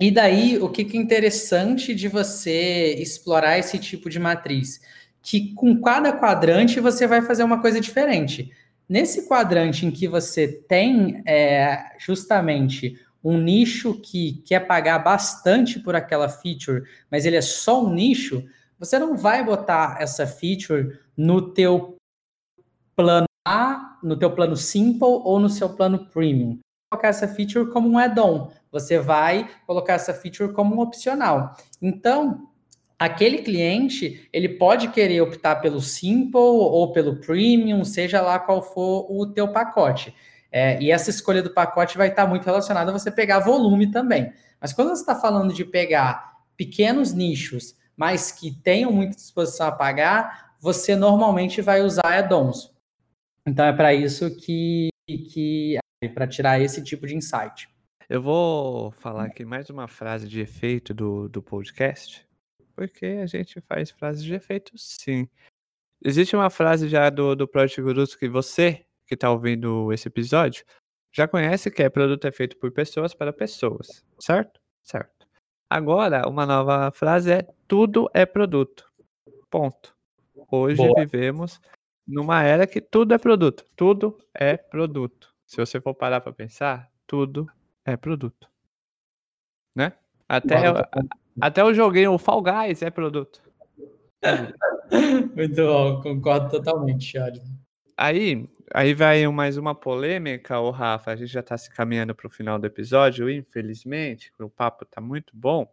e daí, o que, que é interessante de você explorar esse tipo de matriz? Que com cada quadrante você vai fazer uma coisa diferente. Nesse quadrante em que você tem é, justamente um nicho que quer pagar bastante por aquela feature, mas ele é só um nicho, você não vai botar essa feature no teu plano A, no teu plano Simple ou no seu plano Premium. Colocar essa feature como um add-on. Você vai colocar essa feature como um opcional. Então, aquele cliente, ele pode querer optar pelo Simple ou pelo Premium, seja lá qual for o teu pacote. É, e essa escolha do pacote vai estar muito relacionada a você pegar volume também. Mas quando você está falando de pegar pequenos nichos, mas que tenham muita disposição a pagar, você normalmente vai usar add-ons. Então é para isso que, que para tirar esse tipo de insight. Eu vou falar aqui mais uma frase de efeito do, do podcast, porque a gente faz frases de efeito sim. Existe uma frase já do, do Project Gurus que você, que está ouvindo esse episódio, já conhece que é produto é feito por pessoas para pessoas, certo? Certo. Agora, uma nova frase é tudo é produto. Ponto. Hoje Boa. vivemos numa era que tudo é produto. Tudo é produto. Se você for parar para pensar, tudo é produto. Né? Até, eu, até eu joguei o Fall Guys é produto. Muito bom, concordo totalmente, Thiago. Aí, aí vai mais uma polêmica, o Rafa. A gente já está se caminhando para o final do episódio, infelizmente, o papo está muito bom.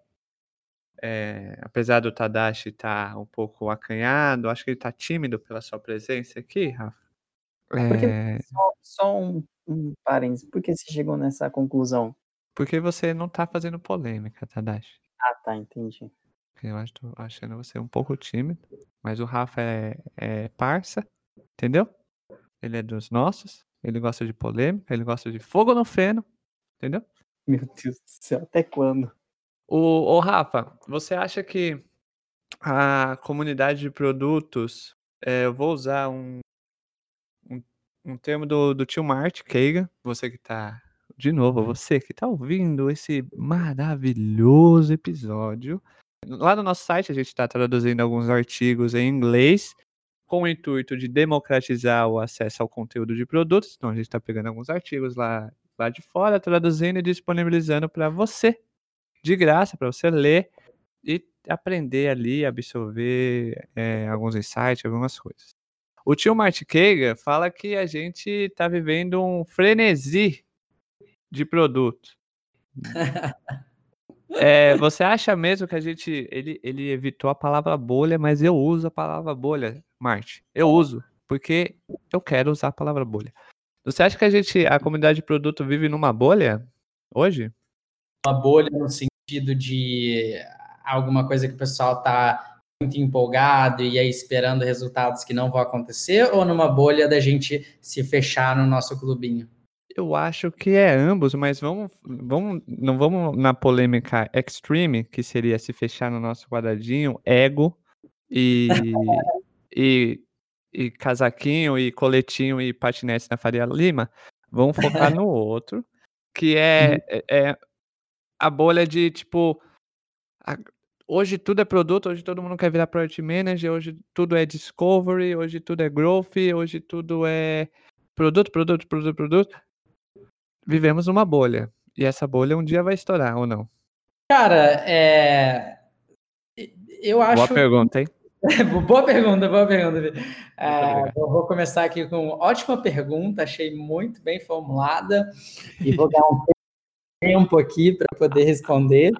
É, apesar do Tadashi estar tá um pouco acanhado, acho que ele está tímido pela sua presença aqui, Rafa. É... Só, só, um, um parênteses, por que você chegou nessa conclusão? Porque você não está fazendo polêmica, Tadashi. Ah, tá, entendi. Eu acho, tô achando você um pouco tímido, mas o Rafa é, é parça, entendeu? Ele é dos nossos, ele gosta de polêmica, ele gosta de fogo no feno, entendeu? Meu Deus do céu, até quando? O, o Rafa, você acha que a comunidade de produtos, é, eu vou usar um, um, termo do, do tio Mart Keiga, você que está, de novo, você que está ouvindo esse maravilhoso episódio. Lá no nosso site a gente está traduzindo alguns artigos em inglês com o intuito de democratizar o acesso ao conteúdo de produtos. Então a gente está pegando alguns artigos lá, lá de fora, traduzindo e disponibilizando para você de graça para você ler e aprender ali, absorver é, alguns insights, algumas coisas. O tio Marty Keiga fala que a gente está vivendo um frenesi de produto. É, você acha mesmo que a gente. Ele, ele evitou a palavra bolha, mas eu uso a palavra bolha, Marte. Eu uso, porque eu quero usar a palavra bolha. Você acha que a gente, a comunidade de produto, vive numa bolha hoje? Uma bolha no sentido de alguma coisa que o pessoal está muito empolgado e aí esperando resultados que não vão acontecer, ou numa bolha da gente se fechar no nosso clubinho? Eu acho que é ambos, mas vamos, vamos, não vamos na polêmica extreme, que seria se fechar no nosso quadradinho, ego e, e, e casaquinho e coletinho e patinete na Faria Lima. Vamos focar no outro, que é, uhum. é, é a bolha de tipo. A, hoje tudo é produto, hoje todo mundo quer virar product manager, hoje tudo é discovery, hoje tudo é growth, hoje tudo é produto, produto, produto, produto. Vivemos numa bolha. E essa bolha um dia vai estourar, ou não? Cara, é. Eu acho. Boa pergunta, hein? boa pergunta, boa pergunta. Eu vou começar aqui com ótima pergunta, achei muito bem formulada e vou dar um tempo aqui para poder responder.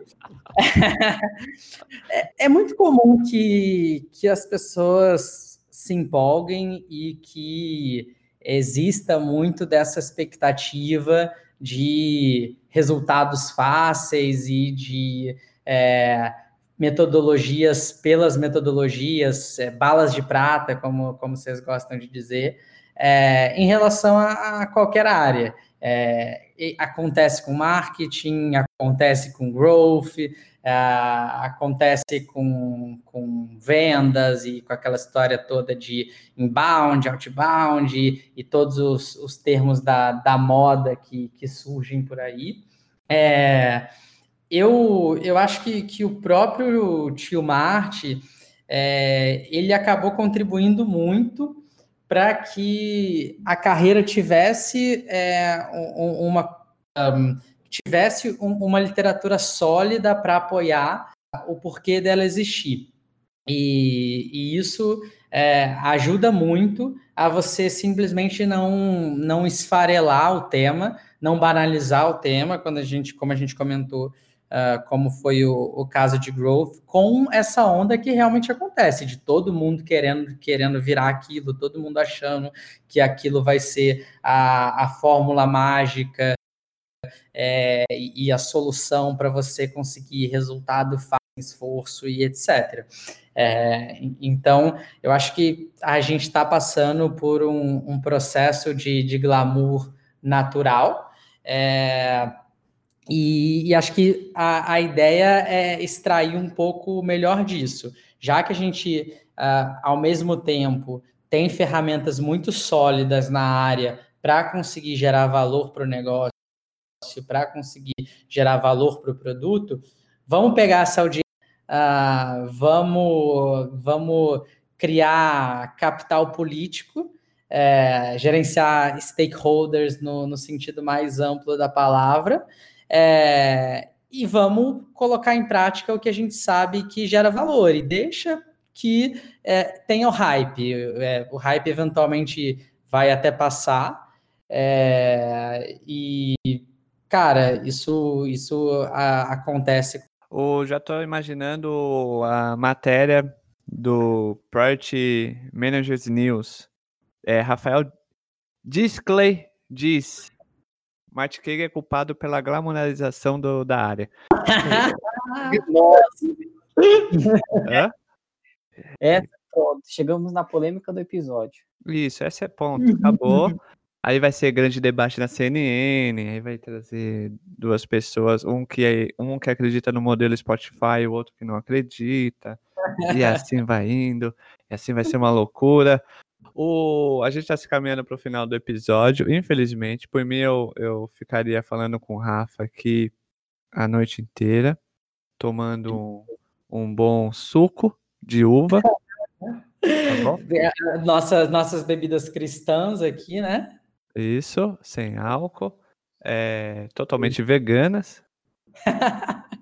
é, é, muito comum que, que as pessoas se empolguem e que exista muito dessa expectativa de resultados fáceis e de é, metodologias pelas metodologias, é, balas de prata, como, como vocês gostam de dizer, é, em relação a, a qualquer área. É, acontece com marketing, acontece com growth, é, acontece com, com vendas e com aquela história toda de inbound, outbound e, e todos os, os termos da, da moda que, que surgem por aí. É, eu, eu acho que, que o próprio tio Marte é, ele acabou contribuindo muito para que a carreira tivesse é, uma. Um, tivesse um, uma literatura sólida para apoiar o porquê dela existir. E, e isso é, ajuda muito a você simplesmente não, não esfarelar o tema, não banalizar o tema, quando a gente, como a gente comentou, uh, como foi o, o, caso de Growth, com essa onda que realmente acontece, de todo mundo querendo, querendo virar aquilo, todo mundo achando que aquilo vai ser a, a fórmula mágica é, e a solução para você conseguir resultado fácil, esforço e etc. É, então, eu acho que a gente está passando por um, um processo de, de, glamour natural. É, e, e, acho que a, a, ideia é extrair um pouco melhor disso. Já que a gente, uh, ao mesmo tempo, tem ferramentas muito sólidas na área para conseguir gerar valor para o negócio, para conseguir gerar valor para o produto, vamos pegar essa audiência uh, vamos, vamos criar capital político, é, gerenciar stakeholders no, no, sentido mais amplo da palavra, é, e vamos colocar em prática o que a gente sabe que gera valor e deixa que é, tenha o hype. É, o hype eventualmente vai até passar. É, e, cara, isso, isso a, acontece ou já estou imaginando a matéria do Priority Managers News. É, Rafael Disclay diz: Matt Craig é culpado pela glamorização do, da área. Nossa! É, pronto, chegamos na polêmica do episódio. Isso, esse é ponto. Acabou. Aí vai ser grande debate na CNN, aí vai trazer duas pessoas, um que, é, um que acredita no modelo Spotify, o outro que não acredita, e assim vai indo, e assim vai ser uma loucura. O, a gente está se caminhando para o final do episódio, infelizmente, por mim eu, eu ficaria falando com o Rafa aqui a noite inteira, tomando um, um bom suco de uva. Tá nossas, nossas bebidas cristãs aqui, né? Isso, sem álcool, é, totalmente veganas.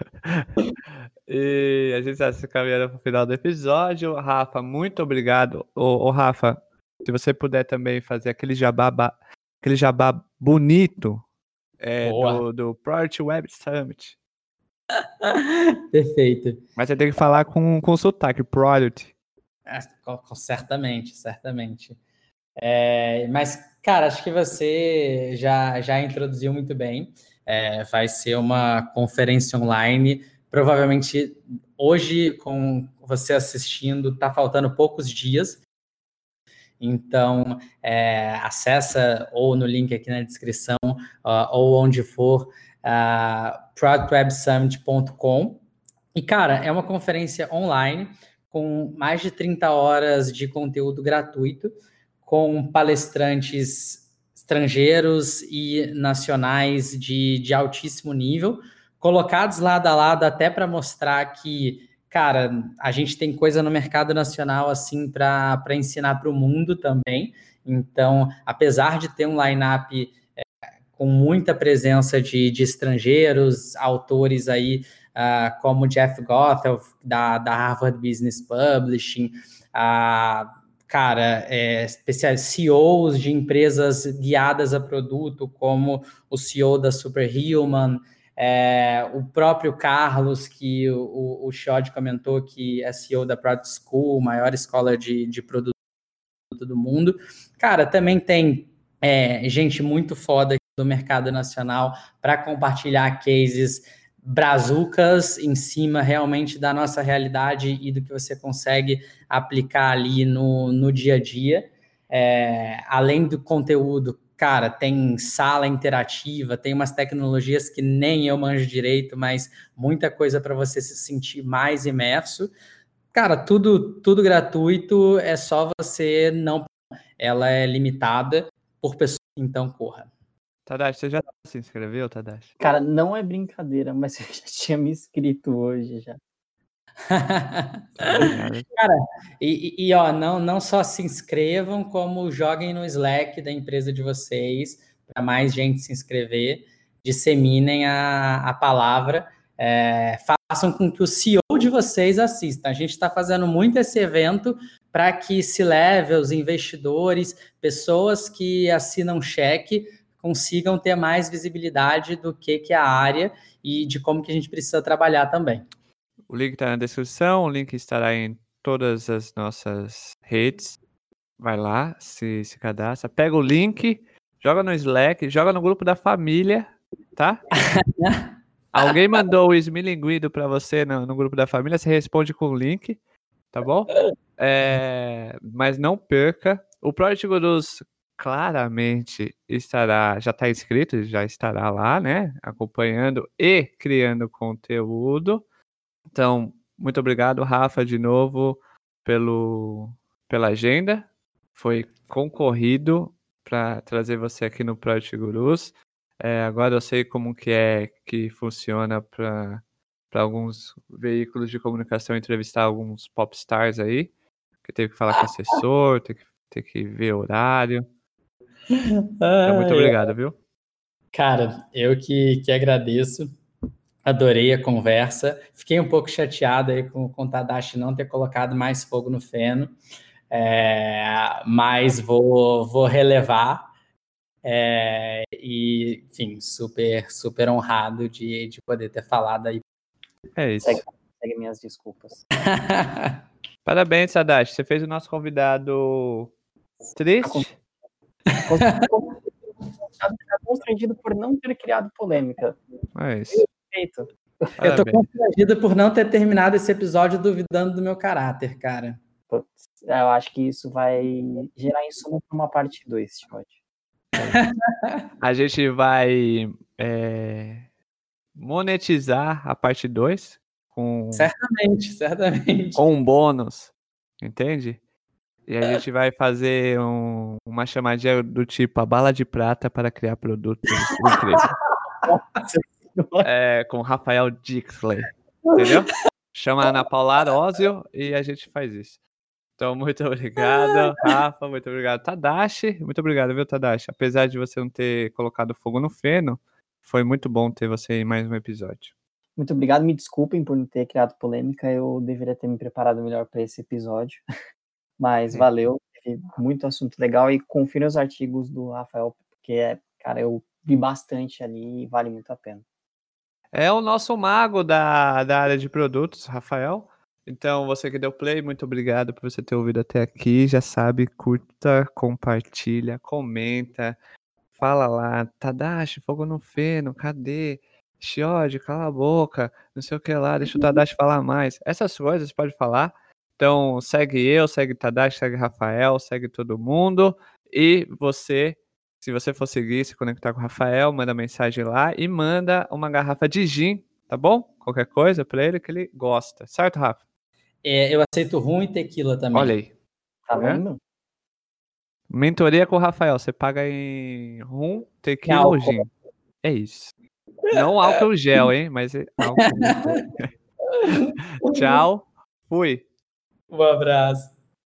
E a gente está se caminhando para o final do episódio. Rafa, muito obrigado. Ô, ô, Rafa, se você puder também fazer aquele jabá, aquele jabá bonito é, do, do Project Web Summit. Perfeito. Mas você tem que falar com, com sotaque, Product. É, certamente, certamente. É, mas, cara, acho que você já, já introduziu muito bem. É, vai ser uma conferência online. Provavelmente hoje, com você assistindo, está faltando poucos dias. Então, é, acessa ou no link aqui na descrição, uh, ou onde for, uh, productwebsummit.com. E, cara, é uma conferência online com mais de 30 horas de conteúdo gratuito com palestrantes estrangeiros e nacionais de, de altíssimo nível, colocados lado a lado até para mostrar que, cara, a gente tem coisa no mercado nacional assim para ensinar para o mundo também. Então, apesar de ter um line-up é, com muita presença de, de estrangeiros, autores aí uh, como Jeff Gothel, da, da Harvard Business Publishing, uh, cara, é, CEOs de empresas guiadas a produto, como o CEO da Superhuman, é, o próprio Carlos, que o, o Shod comentou que é CEO da Product School, maior escola de, de produto do mundo. Cara, também tem é, gente muito foda do mercado nacional para compartilhar cases brazucas em cima realmente da nossa realidade e do que você consegue aplicar ali no, no dia a dia. É, além do conteúdo, cara, tem sala interativa, tem umas tecnologias que nem eu manjo direito, mas muita coisa para você se sentir mais imerso. Cara, tudo, tudo gratuito, é só você não. Ela é limitada por pessoas, então corra. Tadashi, você já se inscreveu, Tadashi? Cara, não é brincadeira, mas eu já tinha me inscrito hoje já. Cara, e, e, ó, não, não só se inscrevam, como joguem no Slack da empresa de vocês, para mais gente se inscrever. disseminem a, a palavra, é, façam com que o CEO de vocês assista. A gente está fazendo muito esse evento para que se leve os investidores, pessoas que assinam cheque, consigam ter mais visibilidade do que, que é a área e de como que a gente precisa trabalhar também. O link está na descrição, o link estará em todas as nossas redes. Vai lá, se, se cadastra, pega o link, joga no Slack, joga no grupo da família, tá? Alguém mandou o esmilinguido para você no, no, grupo da família, você responde com o link, tá bom? É, mas não perca. O Project Gurus claramente estará, já está inscrito, já estará lá, né? Acompanhando e criando conteúdo. Então, muito obrigado, Rafa, de novo, pelo, pela agenda. Foi concorrido para trazer você aqui no Project Gurus. É, agora eu sei como que é que funciona para alguns veículos de comunicação entrevistar alguns popstars aí, que teve que falar com assessor, tem que, tem que ver horário. Então, muito obrigado, viu? Cara, eu que, que agradeço. Adorei a conversa. Fiquei um pouco chateado aí com, com o Tadashi não ter colocado mais fogo no feno, é, mas vou, vou relevar. É, e, enfim, super, super honrado de, de poder ter falado aí. É isso. Segue, segue minhas desculpas. Parabéns, Tadashi. Você fez o nosso convidado triste. Está constrangido por não ter criado polêmica. É isso. Perfeito. Eu tô constrangido por não ter terminado esse episódio duvidando do meu caráter, cara. Eu acho que isso vai gerar insumo para uma parte 2, Timóteo. A gente vai é, monetizar a parte 2 com. Certamente, certamente. Com um bônus. Entende? E a gente vai fazer um, uma chamadinha do tipo a bala de prata para criar produtos é, com Rafael Dixley. Entendeu? Chama a Ana Paula Arósio e a gente faz isso. Então, muito obrigado, Rafa. Muito obrigado, Tadashi. Muito obrigado, viu, Tadashi? Apesar de você não ter colocado fogo no feno, foi muito bom ter você em mais um episódio. Muito obrigado. Me desculpem por não ter criado polêmica. Eu deveria ter me preparado melhor para esse episódio. Mas valeu, teve muito assunto legal e confira os artigos do Rafael, porque, cara, eu vi bastante ali e vale muito a pena. É o nosso mago da, da área de produtos, Rafael. Então, você que deu play, muito obrigado por você ter ouvido até aqui. Já sabe, curta, compartilha, comenta, fala lá, Tadashi, fogo no feno, cadê? Shiode, cala a boca, não sei o que lá, deixa o Tadashi falar mais. Essas coisas pode falar. Então, segue eu, segue Tadashi, segue Rafael, segue todo mundo. E você, se você for seguir, se conectar com o Rafael, manda mensagem lá e manda uma garrafa de gin, tá bom? Qualquer coisa para ele que ele gosta. Certo, Rafa? É, eu aceito rum e tequila também. Olha aí. Tá vendo? Mentoria com o Rafael. Você paga em rum, tequila ou gin. É isso. Não álcool gel, hein? Mas é álcool. Tchau. Fui. Um abraço.